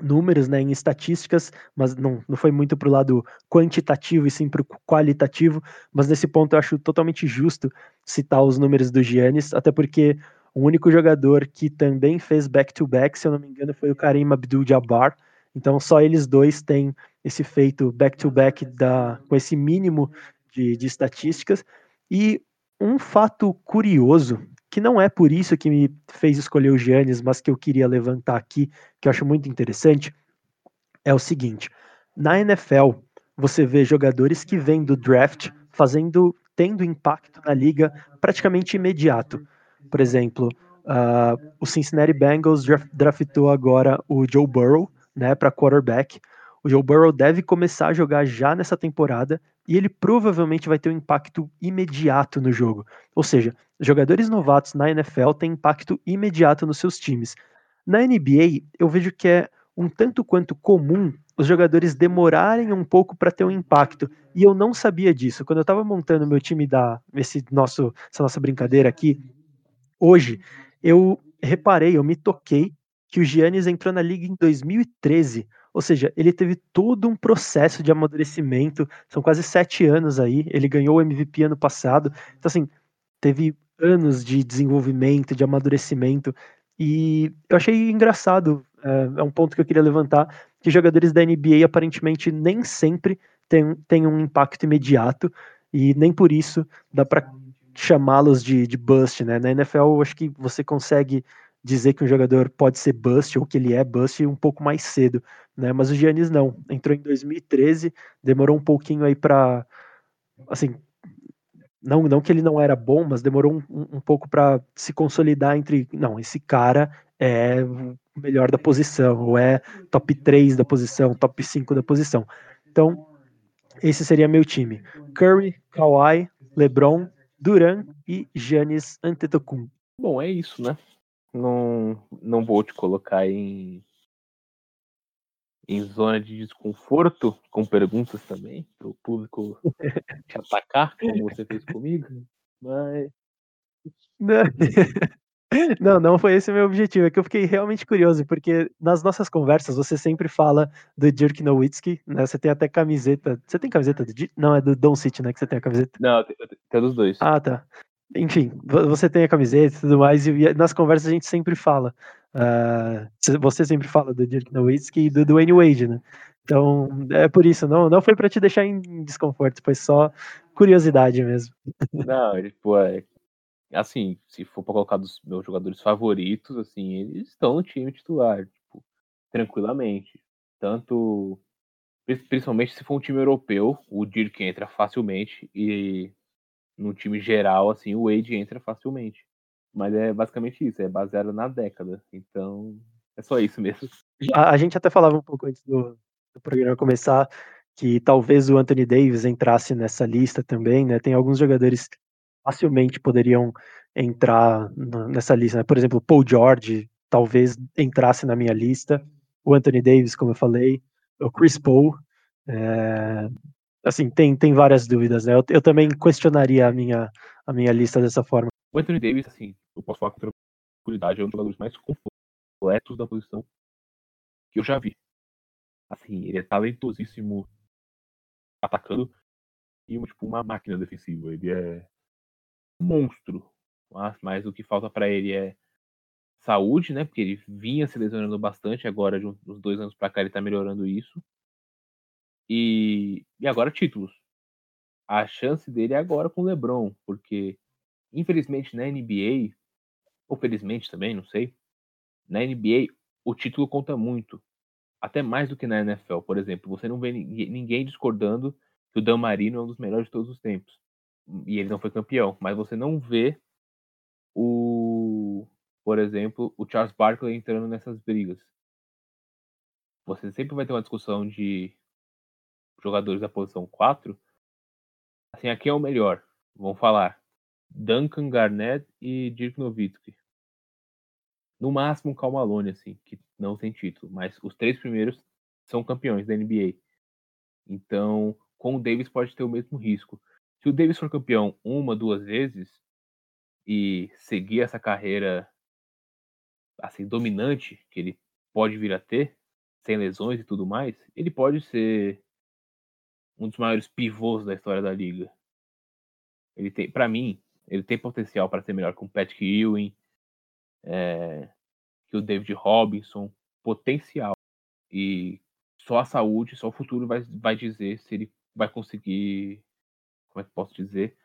números, né, em estatísticas, mas não, não foi muito para o lado quantitativo e sim para o qualitativo, mas nesse ponto eu acho totalmente justo citar os números do Giannis, até porque o único jogador que também fez back-to-back, -back, se eu não me engano, foi o Karim Abdul-Jabbar, então só eles dois têm esse feito back-to-back -back com esse mínimo de, de estatísticas, e um fato curioso que não é por isso que me fez escolher o Giannis, mas que eu queria levantar aqui, que eu acho muito interessante, é o seguinte: na NFL, você vê jogadores que vêm do draft fazendo, tendo impacto na liga praticamente imediato. Por exemplo, uh, o Cincinnati Bengals draftou agora o Joe Burrow, né, para quarterback. O Joe Burrow deve começar a jogar já nessa temporada e ele provavelmente vai ter um impacto imediato no jogo. Ou seja, jogadores novatos na NFL têm impacto imediato nos seus times. Na NBA, eu vejo que é um tanto quanto comum os jogadores demorarem um pouco para ter um impacto. E eu não sabia disso. Quando eu estava montando meu time da esse nosso essa nossa brincadeira aqui hoje, eu reparei, eu me toquei que o Giannis entrou na liga em 2013. Ou seja, ele teve todo um processo de amadurecimento. São quase sete anos aí. Ele ganhou o MVP ano passado. Então, assim, teve anos de desenvolvimento, de amadurecimento. E eu achei engraçado, é, é, um ponto que eu queria levantar, que jogadores da NBA aparentemente nem sempre têm, têm um impacto imediato, e nem por isso dá para chamá-los de, de bust, né? Na NFL, eu acho que você consegue dizer que um jogador pode ser bust ou que ele é bust um pouco mais cedo, né? Mas o Giannis não, entrou em 2013, demorou um pouquinho aí para assim, não, não que ele não era bom, mas demorou um, um pouco para se consolidar entre. Não, esse cara é o melhor da posição, ou é top 3 da posição, top 5 da posição. Então, esse seria meu time. Curry, Kawhi, LeBron, Duran e Giannis Antetokounmpo. Bom, é isso, né? Não, não vou te colocar em em zona de desconforto, com perguntas também, para o público te atacar, como você fez comigo. Mas. Não. Não, não foi esse o meu objetivo. É que eu fiquei realmente curioso, porque nas nossas conversas você sempre fala do Dirk Nowitzki, né? Você tem até camiseta. Você tem camiseta do Dirk? Não, é do Don City, né? Que você tem a camiseta. Não, tem, dos dois. Ah, tá. Enfim, você tem a camiseta e tudo mais, e nas conversas a gente sempre fala. Uh, você sempre fala do Dirk Nowitzki e do Dwayne Wade, né? Então, é por isso, não, não foi para te deixar em desconforto, foi só curiosidade mesmo. Não, ele, pô, é, assim, se for para colocar dos meus jogadores favoritos, assim, eles estão no time titular, tipo, tranquilamente. Tanto, principalmente se for um time europeu, o Dirk entra facilmente e no time geral, assim, o Wade entra facilmente. Mas é basicamente isso, é baseado na década. Então, é só isso mesmo. A, a gente até falava um pouco antes do, do programa começar que talvez o Anthony Davis entrasse nessa lista também, né? Tem alguns jogadores facilmente poderiam entrar nessa lista, né? Por exemplo, Paul George talvez entrasse na minha lista, o Anthony Davis, como eu falei, o Chris Paul, é, assim, tem, tem várias dúvidas, né? Eu, eu, também questionaria a minha, a minha lista dessa forma. O Anthony Davis, assim, eu posso falar com tranquilidade, é um dos jogadores mais completos da posição que eu já vi. Assim, ele é talentosíssimo atacando e tipo, uma máquina defensiva. Ele é monstro. Mas, mas o que falta para ele é saúde, né? Porque ele vinha se lesionando bastante, agora de uns dois anos para cá ele tá melhorando isso. E, e agora títulos. A chance dele é agora com o LeBron, porque infelizmente na NBA, ou felizmente também, não sei, na NBA o título conta muito. Até mais do que na NFL, por exemplo. Você não vê ninguém discordando que o Dan Marino é um dos melhores de todos os tempos. E ele não foi campeão. Mas você não vê o, por exemplo, o Charles Barkley entrando nessas brigas. Você sempre vai ter uma discussão de jogadores da posição 4, assim, aqui é o melhor. Vamos falar Duncan Garnett e Dirk Nowitzki. No máximo, Cal Malone, assim, que não tem título. Mas os três primeiros são campeões da NBA. Então, com o Davis pode ter o mesmo risco. Se o Davis for campeão uma, duas vezes e seguir essa carreira assim dominante que ele pode vir a ter, sem lesões e tudo mais, ele pode ser um dos maiores pivôs da história da liga. Ele tem, para mim, ele tem potencial para ser melhor que o Patrick Ewing, é, que o David Robinson, potencial. E só a saúde, só o futuro vai, vai dizer se ele vai conseguir, como é que posso dizer,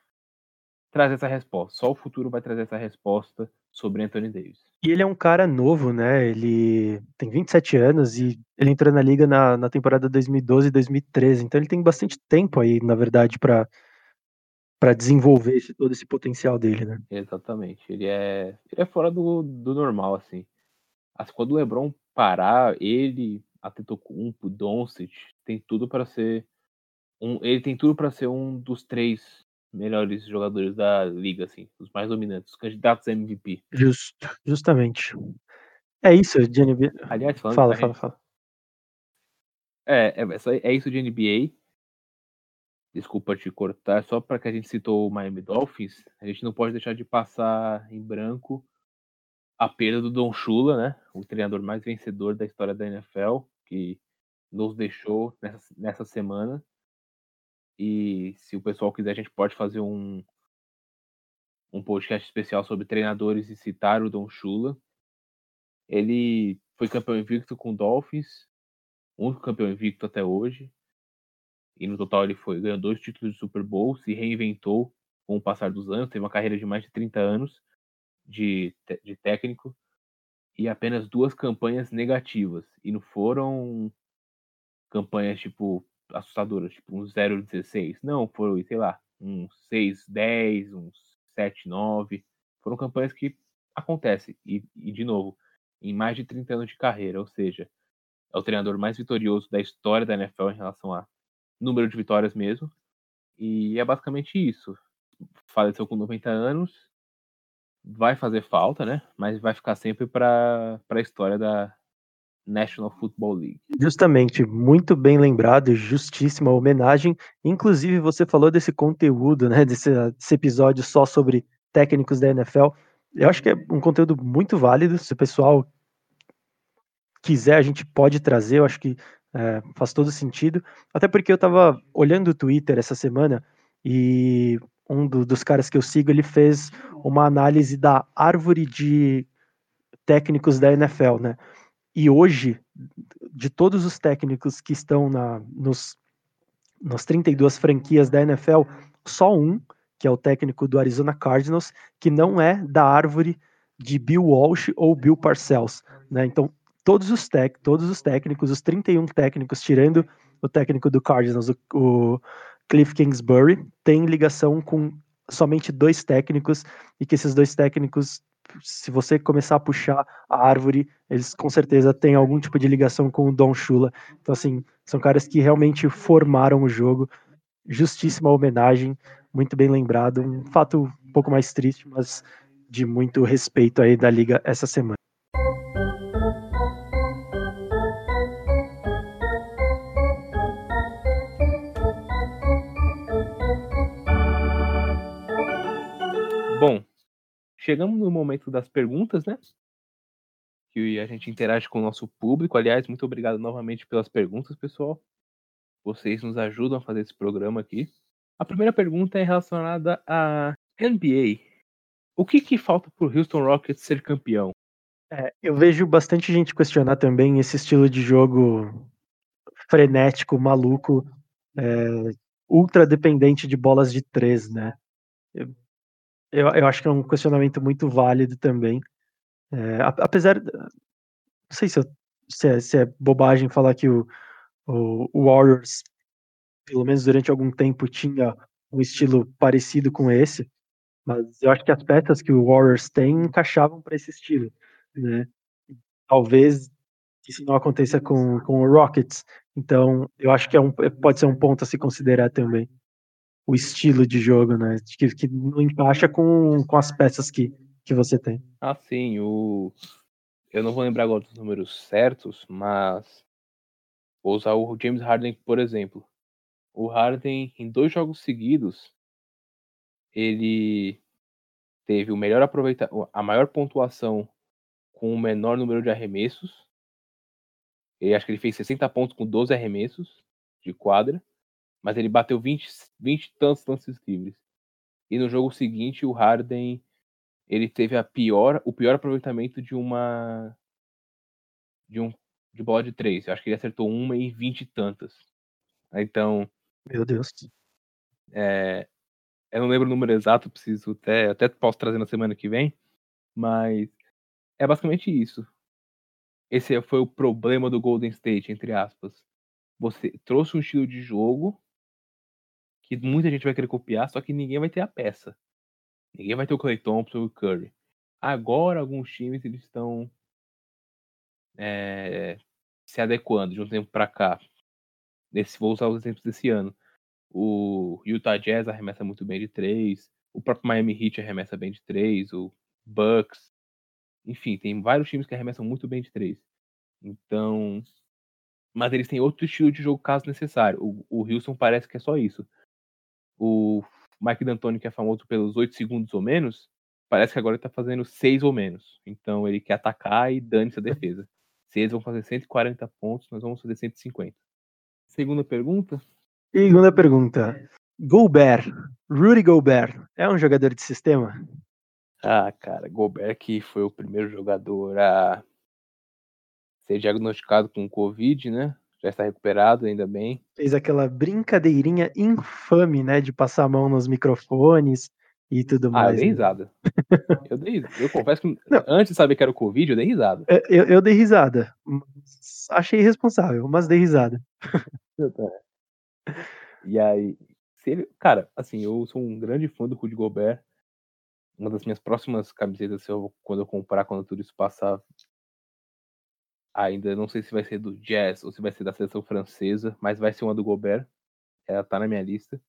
trazer essa resposta. Só o futuro vai trazer essa resposta sobre Anthony Davis. E ele é um cara novo, né? Ele tem 27 anos e ele entrou na liga na, na temporada 2012 e 2013. Então ele tem bastante tempo aí, na verdade, para para desenvolver esse, todo esse potencial dele, né? Exatamente. Ele é, ele é fora do, do normal, assim. assim. Quando o LeBron parar, ele, Antetokounmpo, Doncic, tem tudo para ser um, ele tem tudo para ser um dos três melhores jogadores da liga, assim, os mais dominantes, os candidatos a MVP. Justo, justamente. É isso de NBA. Aliás, falando fala, fala, fala. É, é, é isso de NBA. Desculpa te cortar, só para que a gente citou o Miami Dolphins, a gente não pode deixar de passar em branco a perda do Don Shula, né? O treinador mais vencedor da história da NFL, que nos deixou nessa, nessa semana. E se o pessoal quiser, a gente pode fazer um, um podcast especial sobre treinadores e citar o Don Shula. Ele foi campeão invicto com o Dolphins, único campeão invicto até hoje. E no total ele foi ganhou dois títulos de Super Bowl, se reinventou com o passar dos anos, teve uma carreira de mais de 30 anos de, de técnico e apenas duas campanhas negativas. E não foram campanhas tipo assustadoras, tipo um 0,16. Não, foi, sei lá, um 6,10, um 7,9. Foram campanhas que acontecem. E, e, de novo, em mais de 30 anos de carreira, ou seja, é o treinador mais vitorioso da história da NFL em relação a número de vitórias mesmo. E é basicamente isso. Faleceu com 90 anos, vai fazer falta, né? Mas vai ficar sempre para a história da, National Football League. Justamente, muito bem lembrado, justíssima homenagem. Inclusive, você falou desse conteúdo, né, desse, desse episódio só sobre técnicos da NFL. Eu acho que é um conteúdo muito válido. Se o pessoal quiser, a gente pode trazer. Eu acho que é, faz todo sentido. Até porque eu estava olhando o Twitter essa semana e um do, dos caras que eu sigo, ele fez uma análise da árvore de técnicos da NFL, né? E hoje, de todos os técnicos que estão na, nos, nas 32 franquias da NFL, só um, que é o técnico do Arizona Cardinals, que não é da árvore de Bill Walsh ou Bill Parcells, né? Então, todos os, tec, todos os técnicos, os 31 técnicos, tirando o técnico do Cardinals, o, o Cliff Kingsbury, têm ligação com somente dois técnicos e que esses dois técnicos se você começar a puxar a árvore, eles com certeza têm algum tipo de ligação com o Don Shula. Então, assim, são caras que realmente formaram o jogo. Justíssima homenagem, muito bem lembrado. Um fato um pouco mais triste, mas de muito respeito aí da liga essa semana. Chegamos no momento das perguntas, né? Que a gente interage com o nosso público. Aliás, muito obrigado novamente pelas perguntas, pessoal. Vocês nos ajudam a fazer esse programa aqui. A primeira pergunta é relacionada à NBA. O que, que falta para o Houston Rockets ser campeão? É, eu vejo bastante gente questionar também esse estilo de jogo frenético, maluco, é, ultra dependente de bolas de três, né? Eu, eu, acho que é um questionamento muito válido também. É, apesar. Não sei se, eu, se, é, se, é, bobagem falar que o, o, o, Warriors, pelo menos durante algum tempo, tinha um estilo parecido com esse, mas eu acho que as peças que o Warriors tem encaixavam para esse estilo. Né? Talvez isso não aconteça com, com o Rockets. Então, eu acho que é um, pode ser um ponto a se considerar também o estilo de jogo, né? Que, que não encaixa com, com as peças que, que você tem. Ah, sim. O... Eu não vou lembrar agora dos números certos, mas vou usar o James Harden, por exemplo. O Harden, em dois jogos seguidos, ele teve o melhor aproveita a maior pontuação com o menor número de arremessos. Eu acho que ele fez 60 pontos com 12 arremessos de quadra mas ele bateu 20, 20 tantos lances livres. E no jogo seguinte, o Harden ele teve a pior, o pior aproveitamento de uma de um de bola de três. Eu acho que ele acertou uma e vinte e tantas. Então, meu Deus. É, eu não lembro o número exato, preciso até até posso trazer na semana que vem, mas é basicamente isso. Esse foi o problema do Golden State, entre aspas. Você trouxe um estilo de jogo que muita gente vai querer copiar, só que ninguém vai ter a peça. Ninguém vai ter o Clay Thompson e o Curry. Agora, alguns times eles estão é, se adequando de um tempo para cá. Nesse, vou usar os exemplos desse ano. O Utah Jazz arremessa muito bem de três. O próprio Miami Heat arremessa bem de três. O Bucks. Enfim, tem vários times que arremessam muito bem de três. Então. Mas eles têm outro estilo de jogo caso necessário. O, o Houston parece que é só isso o Mike D'Antoni, que é famoso pelos 8 segundos ou menos, parece que agora ele tá fazendo 6 ou menos. Então ele quer atacar e dane-se a defesa. Se eles vão fazer 140 pontos, nós vamos fazer 150. Segunda pergunta? Segunda pergunta. Gobert, Rudy Gobert, é um jogador de sistema? Ah, cara, Gobert que foi o primeiro jogador a ser diagnosticado com Covid, né? Já está recuperado, ainda bem. Fez aquela brincadeirinha infame, né, de passar a mão nos microfones e tudo mais. Ah, eu dei né? risada. eu, dei, eu confesso que Não. antes de saber que era o Covid, eu dei risada. É, eu, eu dei risada. Achei irresponsável, mas dei risada. e aí, ele, cara, assim, eu sou um grande fã do Rudy Gobert. Uma das minhas próximas camisetas, eu, quando eu comprar, quando tudo isso passar, Ainda não sei se vai ser do Jazz ou se vai ser da seleção francesa, mas vai ser uma do Gobert. Ela tá na minha lista.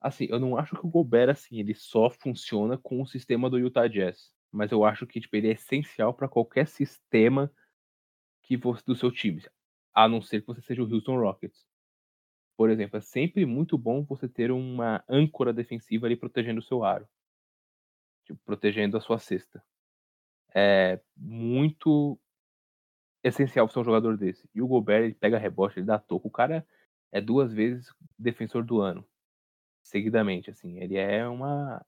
Assim, eu não acho que o Gobert, assim, ele só funciona com o sistema do Utah Jazz. Mas eu acho que, tipo, ele é essencial para qualquer sistema que você, do seu time, a não ser que você seja o Houston Rockets. Por exemplo, é sempre muito bom você ter uma âncora defensiva ali protegendo o seu aro, tipo, protegendo a sua cesta. É muito essencial ser um jogador desse. E o Gobert, ele pega rebote, ele dá toco. O cara é duas vezes defensor do ano, seguidamente, assim. Ele é uma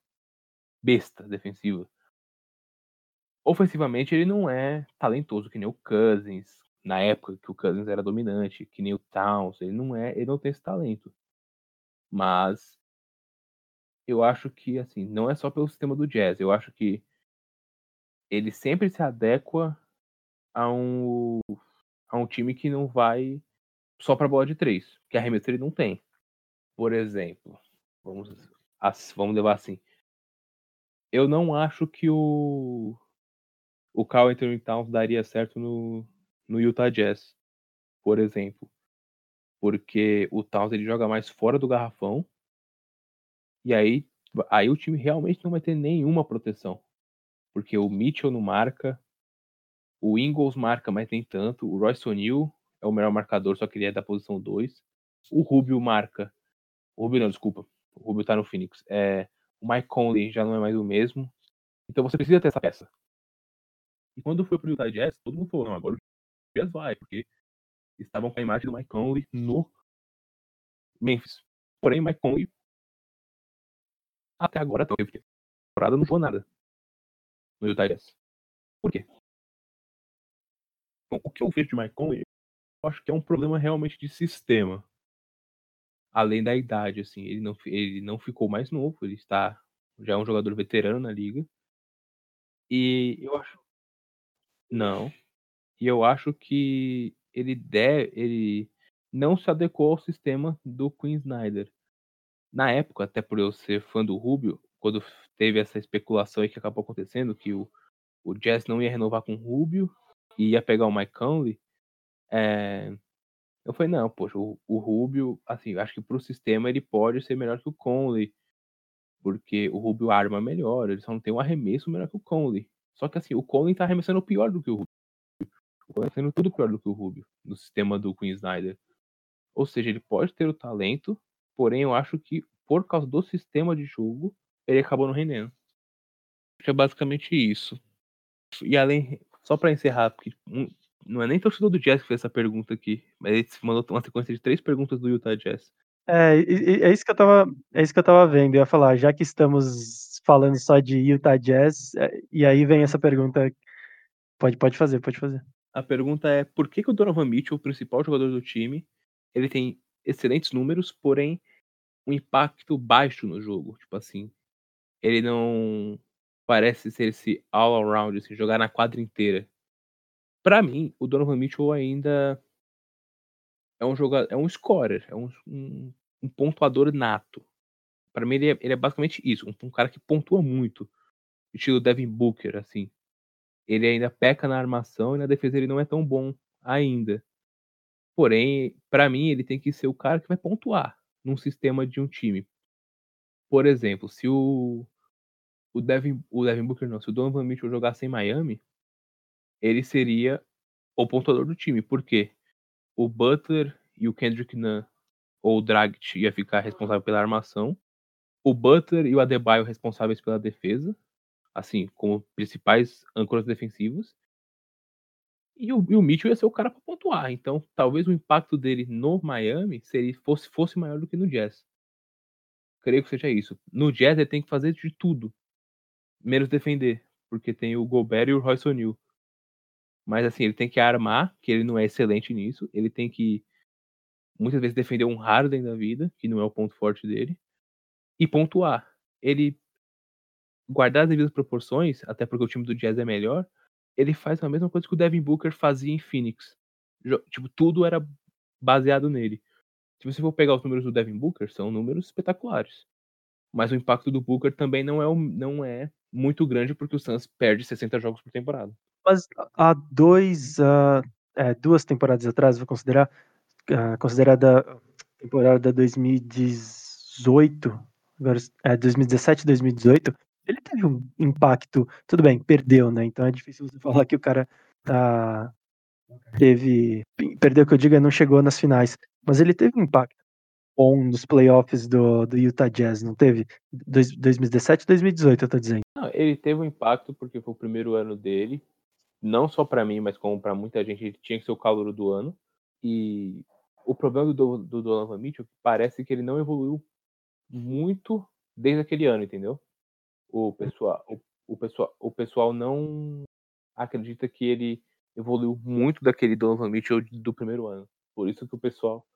besta defensiva. Ofensivamente, ele não é talentoso, que nem o Cousins, na época que o Cousins era dominante, que nem o Towns. Ele não é, ele não tem esse talento. Mas eu acho que, assim, não é só pelo sistema do Jazz. Eu acho que ele sempre se adequa a um, a um time que não vai só para bola de três, que arremesso ele não tem. Por exemplo, vamos, vamos levar assim. Eu não acho que o o Carl Anthony Towns daria certo no, no Utah Jazz, por exemplo. Porque o Towns ele joga mais fora do garrafão. E aí, aí o time realmente não vai ter nenhuma proteção. Porque o Mitchell não marca, o Ingles marca, mas nem tanto. O Royce O'Neal é o melhor marcador, só que ele é da posição 2. O Rubio marca. O Rubio não, desculpa. O Rubio tá no Phoenix. É, o Mike Conley já não é mais o mesmo. Então você precisa ter essa peça. E quando foi pro Utah Jazz, todo mundo falou, não, agora o Jazz vai, porque estavam com a imagem do Mike Conley no Memphis. Porém, Mike Conley até agora, a temporada não jogou nada no Utah Jazz. Por quê? Bom, o que eu vejo de Mike Conley, eu acho que é um problema realmente de sistema. Além da idade, assim, ele não, ele não ficou mais novo, ele está já é um jogador veterano na liga. E eu acho. Não. E eu acho que ele deve, ele não se adequou ao sistema do Queen Snyder. Na época, até por eu ser fã do Rubio, quando teve essa especulação aí que acabou acontecendo, que o, o Jazz não ia renovar com o Rubio e ia pegar o Mike Conley, é... eu falei, não, poxa, o, o Rubio, assim, acho que pro sistema ele pode ser melhor que o Conley, porque o Rubio arma melhor, ele só não tem um arremesso melhor que o Conley. Só que assim, o Conley tá arremessando pior do que o Rubio. O Conley tá sendo tudo pior do que o Rubio, no sistema do Queen Snyder. Ou seja, ele pode ter o talento, porém eu acho que por causa do sistema de jogo, ele acabou não rendendo. Que é basicamente isso. E além, só para encerrar, porque não é nem torcedor do Jazz que fez essa pergunta aqui, mas ele mandou uma sequência de três perguntas do Utah Jazz. É, é isso que eu tava, é isso que eu tava vendo. Eu ia falar, já que estamos falando só de Utah Jazz, é, e aí vem essa pergunta. Pode, pode fazer, pode fazer. A pergunta é por que, que o Donovan Mitchell, o principal jogador do time, ele tem excelentes números, porém um impacto baixo no jogo. Tipo assim, ele não parece ser esse all-around, assim, jogar na quadra inteira. Para mim, o Donovan Mitchell ainda é um jogador, é um scorer, é um, um, um pontuador nato. Para mim, ele é, ele é, basicamente isso, um, um, cara que pontua muito, estilo Devin Booker, assim. Ele ainda peca na armação e na defesa ele não é tão bom ainda. Porém, para mim, ele tem que ser o cara que vai pontuar num sistema de um time. Por exemplo, se o o Devin, o Devin Booker não, se o Donovan Mitchell jogasse em Miami, ele seria o pontuador do time. Por quê? O Butler e o Kendrick Nunn ou o Dragic ia ficar responsável pela armação. O Butler e o Adebayo responsáveis pela defesa, assim, como principais âncoras defensivos. E o, e o Mitchell ia ser o cara para pontuar. Então, talvez o impacto dele no Miami seria, fosse, fosse maior do que no Jazz. Creio que seja isso. No Jazz ele tem que fazer de tudo menos defender, porque tem o Gobert e o Royce O'Neal. Mas assim, ele tem que armar, que ele não é excelente nisso. Ele tem que muitas vezes defender um Harden da vida, que não é o ponto forte dele, e pontuar. Ele guardar as devidas proporções, até porque o time do Jazz é melhor, ele faz a mesma coisa que o Devin Booker fazia em Phoenix. Tipo, tudo era baseado nele. Se você for pegar os números do Devin Booker, são números espetaculares. Mas o impacto do Booker também não é, não é muito grande porque o Suns perde 60 jogos por temporada. Mas há dois, uh, é, duas temporadas atrás, vou considerar, uh, considerada temporada 2018, é, 2017, 2018, ele teve um impacto, tudo bem, perdeu, né? Então é difícil você falar que o cara tá, teve. Perdeu que eu diga, não chegou nas finais. Mas ele teve um impacto bom nos playoffs do, do Utah Jazz, não teve? Dois- 2017 2018, eu tô dizendo. Não, ele teve um impacto porque foi o primeiro ano dele. Não só pra mim, mas como pra muita gente, ele tinha que ser o calor do ano. E o problema do, do Donovan Mitchell é parece que ele não evoluiu muito desde aquele ano, entendeu? O pessoal, o, o pessoal, o pessoal não acredita que ele evoluiu muito daquele Donovan Mitchell do primeiro ano. Por isso que o pessoal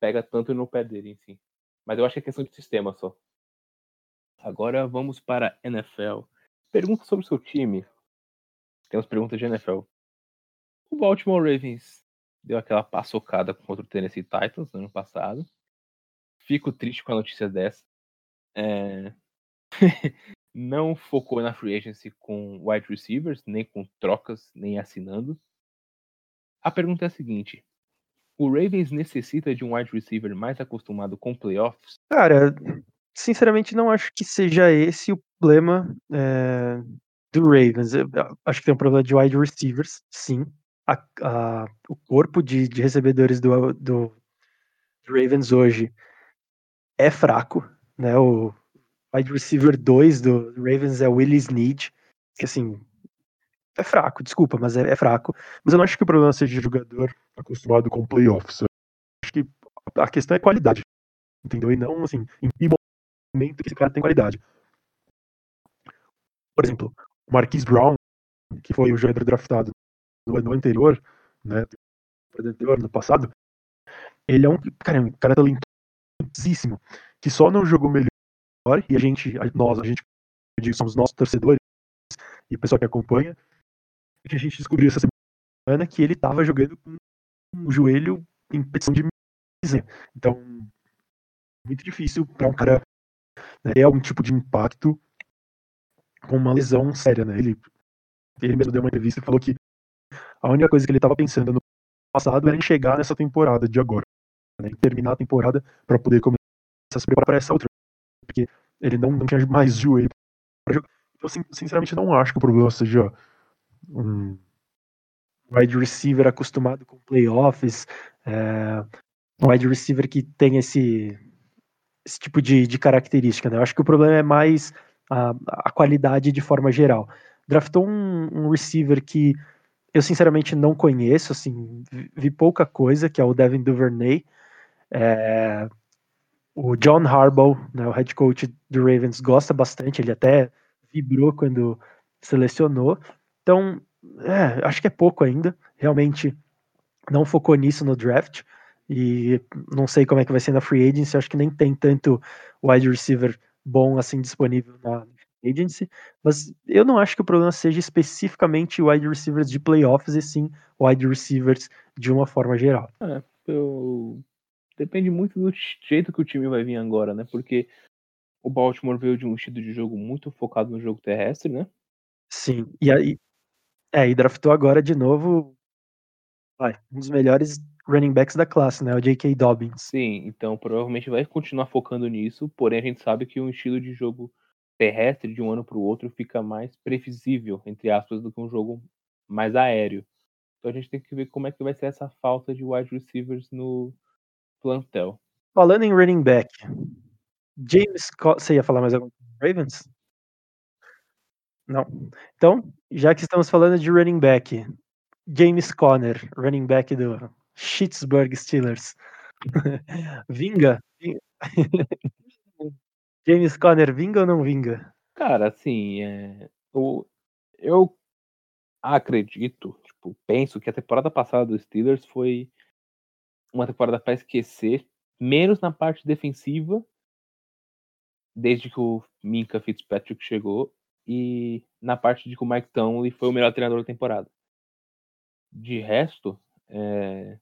pega tanto no pé dele em si. Mas eu acho que é questão de sistema só. Agora vamos para NFL. Pergunta sobre o seu time. Temos perguntas de NFL. O Baltimore Ravens deu aquela paçocada contra o Tennessee Titans no ano passado. Fico triste com a notícia dessa. É, não focou na free agency com wide receivers, nem com trocas, nem assinando. A pergunta é a seguinte: o Ravens necessita de um wide receiver mais acostumado com playoffs? Cara, sinceramente não acho que seja esse o problema é, do Ravens. Eu acho que tem um problema de wide receivers, sim. A- a- o corpo de, de recebedores do, do, Ravens hoje é fraco, né? O wide receiver 2 do Ravens é o Willie Snead, que assim, é fraco, desculpa, mas é, é fraco. Mas eu não acho que o problema seja jogador acostumado com playoffs. Acho que a questão é qualidade. Entendeu? E não, assim, em que momento que esse cara tem qualidade. Por exemplo, o Marquise Brown, que foi o jogador draftado no ano anterior, né? anterior, no passado, ele é um cara, é um cara talentosíssimo, que só não jogou melhor, e a gente, nós, a gente, somos nossos torcedores, e o pessoal que acompanha, que a gente descobriu essa semana que ele tava jogando com o joelho em petição de miséria. Então, muito difícil para um cara né, algum tipo de impacto com uma lesão séria, né? Ele, ele mesmo deu uma entrevista e falou que a única coisa que ele estava pensando no passado era em chegar nessa temporada de agora, né? Em terminar a temporada para poder começar a se preparar para essa outra, porque ele não, não tinha mais joelho para jogar. Então, sin- sinceramente, não acho que o problema seja um wide receiver acostumado com playoffs, é, um wide receiver que tem esse, esse tipo de, de característica. Né? Eu acho que o problema é mais a, a qualidade de forma geral. Draftou um, um receiver que eu sinceramente não conheço, assim, vi, pouca coisa, que é o Devin Duvernay. É, o John Harbaugh, né, o head coach do Ravens, gosta bastante, ele até vibrou quando selecionou. Então, é, acho que é pouco ainda. Realmente não focou nisso no draft. E não sei como é que vai ser na free agency. Acho que nem tem tanto wide receiver bom assim disponível na free agency. Mas eu não acho que o problema seja especificamente wide receivers de playoffs, e sim wide receivers de uma forma geral. Eu... Depende muito do jeito que o time vai vir agora, né? Porque o Baltimore veio de um estilo de jogo muito focado no jogo terrestre, né? Sim. E aí. É, e draftou agora de novo vai, um dos melhores running backs da classe, né? O J.K. Dobbins. Sim, então provavelmente vai continuar focando nisso, porém a gente sabe que um estilo de jogo terrestre de um ano para o outro fica mais previsível, entre aspas, do que um jogo mais aéreo. Então a gente tem que ver como é que vai ser essa falta de wide receivers no plantel. Falando em running back, James Você ia falar mais alguma coisa Ravens? Não. Então, já que estamos falando de running back, James Conner, running back do Pittsburgh Steelers. vinga? James Conner vinga ou não vinga? Cara, assim, é... eu, eu acredito, tipo, penso que a temporada passada dos Steelers foi uma temporada para esquecer, menos na parte defensiva, desde que o Minka Fitzpatrick chegou, e na parte de que o Mike Tomlin foi o melhor treinador da temporada. De resto, é...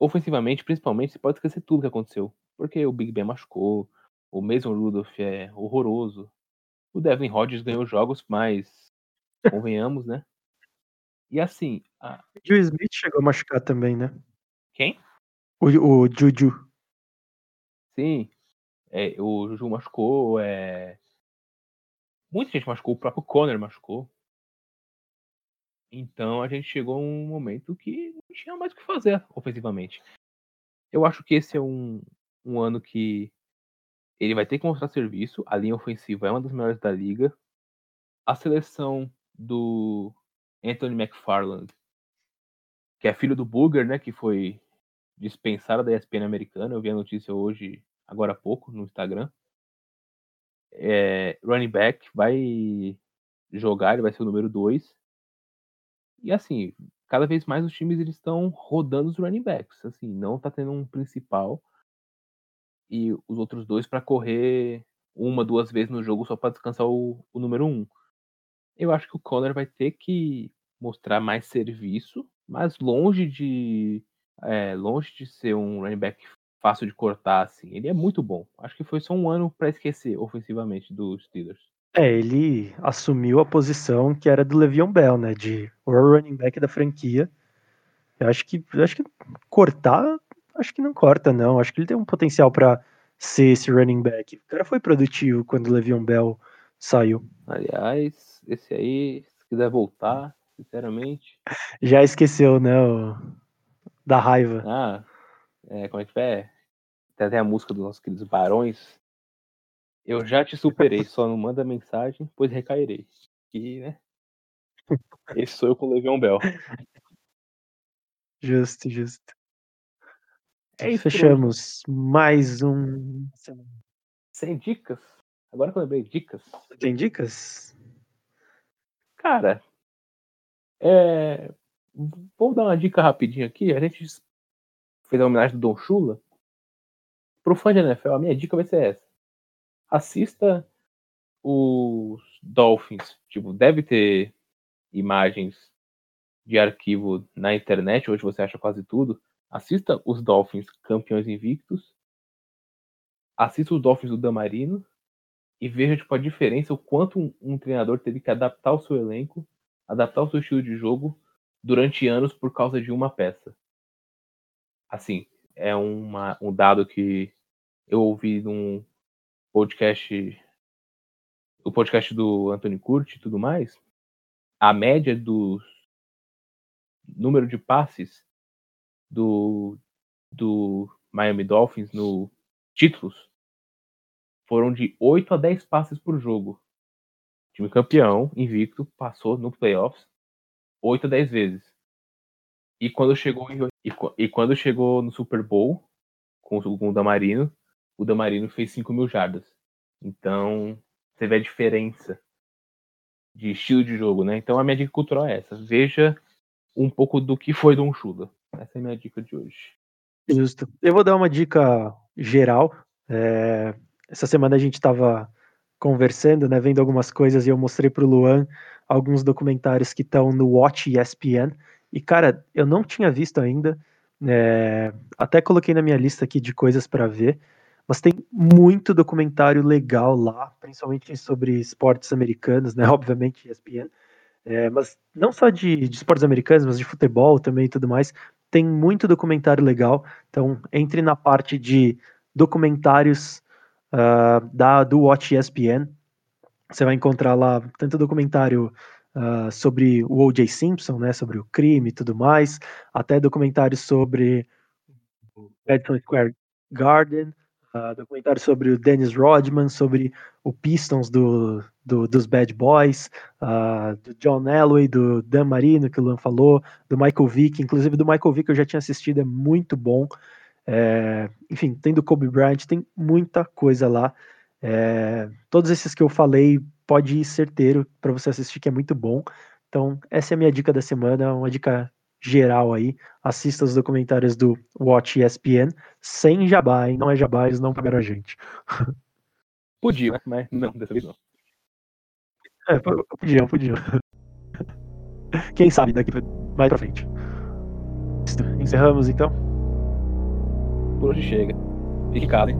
ofensivamente, principalmente, você pode esquecer tudo que aconteceu. Porque o Big Ben machucou, o Mason Rudolph é horroroso, o Devin Rodgers ganhou jogos, mas convenhamos, né? E assim, a... O Juju Smith chegou a machucar também, né? quem? O, o Juju. Sim, é, o Juju machucou, é... muita gente machucou, o próprio Conner machucou. Então a gente chegou a um momento que não tinha mais o que fazer ofensivamente. Eu acho que esse é um, um ano que ele vai ter que mostrar serviço. A linha ofensiva é uma das melhores da liga. A seleção do Anthony McFarland, que é filho do Booger, né, que foi dispensado da ESPN americana. Eu vi a notícia hoje, agora há pouco, no Instagram. É, running back vai jogar, ele vai ser o número 2. E assim, cada vez mais os times eles estão rodando os running backs, assim, não tá tendo um principal e os outros dois para correr uma, duas vezes no jogo só para descansar o, o número um. Eu acho que o Conner vai ter que mostrar mais serviço, mas longe de é, longe de ser um running back fácil de cortar, assim. Ele é muito bom. Acho que foi só um ano para esquecer ofensivamente dos Steelers. É, ele assumiu a posição que era do Le'Veon Bell, né, de o running back da franquia. Eu acho que eu acho que cortar, acho que não corta não. Acho que ele tem um potencial para ser esse running back. O cara foi produtivo quando o Le'Veon Bell saiu. Aliás, esse aí, se quiser voltar, sinceramente, Já esqueceu, né, o- da raiva. ah, é, como é que é? Tem até a música dos nossos queridos Barões. Eu já te superei, só não manda mensagem, pois recairei. E, né? Esse sou eu com o Le'Veon Bell. Justo, justo. É isso. Fechamos mais um. Sem dicas? Agora que eu lembrei, dicas. Tem dicas? Cara, é... vou dar uma dica rapidinho aqui. A gente fez a homenagem do Don Chula. Pro fã de NFL, a minha dica vai ser essa. Assista os Dolphins. Tipo, deve ter imagens de arquivo na internet, hoje você acha quase tudo. Assista os Dolphins campeões invictos. Assista os Dolphins do Damarino e veja tipo, a diferença, o quanto um, um treinador teve que adaptar o seu elenco, adaptar o seu estilo de jogo durante anos por causa de uma peça. Assim, é uma, um dado que eu ouvi num podcast, o podcast do Anthony Curti e tudo mais. A média dos número de passes do, do Miami Dolphins no títulos foram de 8 a 10 passes por jogo. O time campeão, invicto, passou no playoffs 8 a 10 vezes. E quando chegou e, e quando chegou no Super Bowl com, o- com o Damarino, fez 5 mil jardas. Então, você vê a diferença de estilo de jogo, né? Então a minha dica cultural é essa. Veja um pouco do que foi Don Chula. Essa é a minha dica de hoje. Justo. Eu vou dar uma dica geral. É, essa semana a gente estava conversando, né, vendo algumas coisas e eu mostrei para o Luan alguns documentários que estão no Watch ESPN. E cara, eu não tinha visto ainda. é, até coloquei na minha lista aqui de coisas para ver. Mas tem muito documentário legal lá, principalmente sobre esportes americanos, né? Obviamente ESPN. É, mas não só de, de esportes americanos, mas de futebol também e tudo mais. Tem muito documentário legal. Então, entre na parte de documentários ah, da, do Watch ESPN. Você vai encontrar lá tanto documentário ah, sobre o O.J. Simpson, né, sobre o crime e tudo mais, até documentários sobre o Madison Square Garden, ah, documentário sobre o Dennis Rodman, sobre o Pistons do, do- dos Bad Boys, ah, do John Elway, do Dan Marino, que o Luan falou, do Michael Vick, inclusive do Michael Vick eu já tinha assistido, é muito bom. É, enfim, tem do Kobe Bryant, tem muita coisa lá. É, todos esses que eu falei, pode ir certeiro para você assistir, que é muito bom. Então, essa é a minha dica da semana, uma dica geral aí. Assista os documentários do Watch ESPN, sem jabá, hein? Não é jabá, eles não pagaram a gente. Podia, né? mas não, dessa vez não. É, po- podiam, podiam. Quem sabe daqui pra- mais pra frente. Encerramos então? Por hoje chega. Fique casa, hein?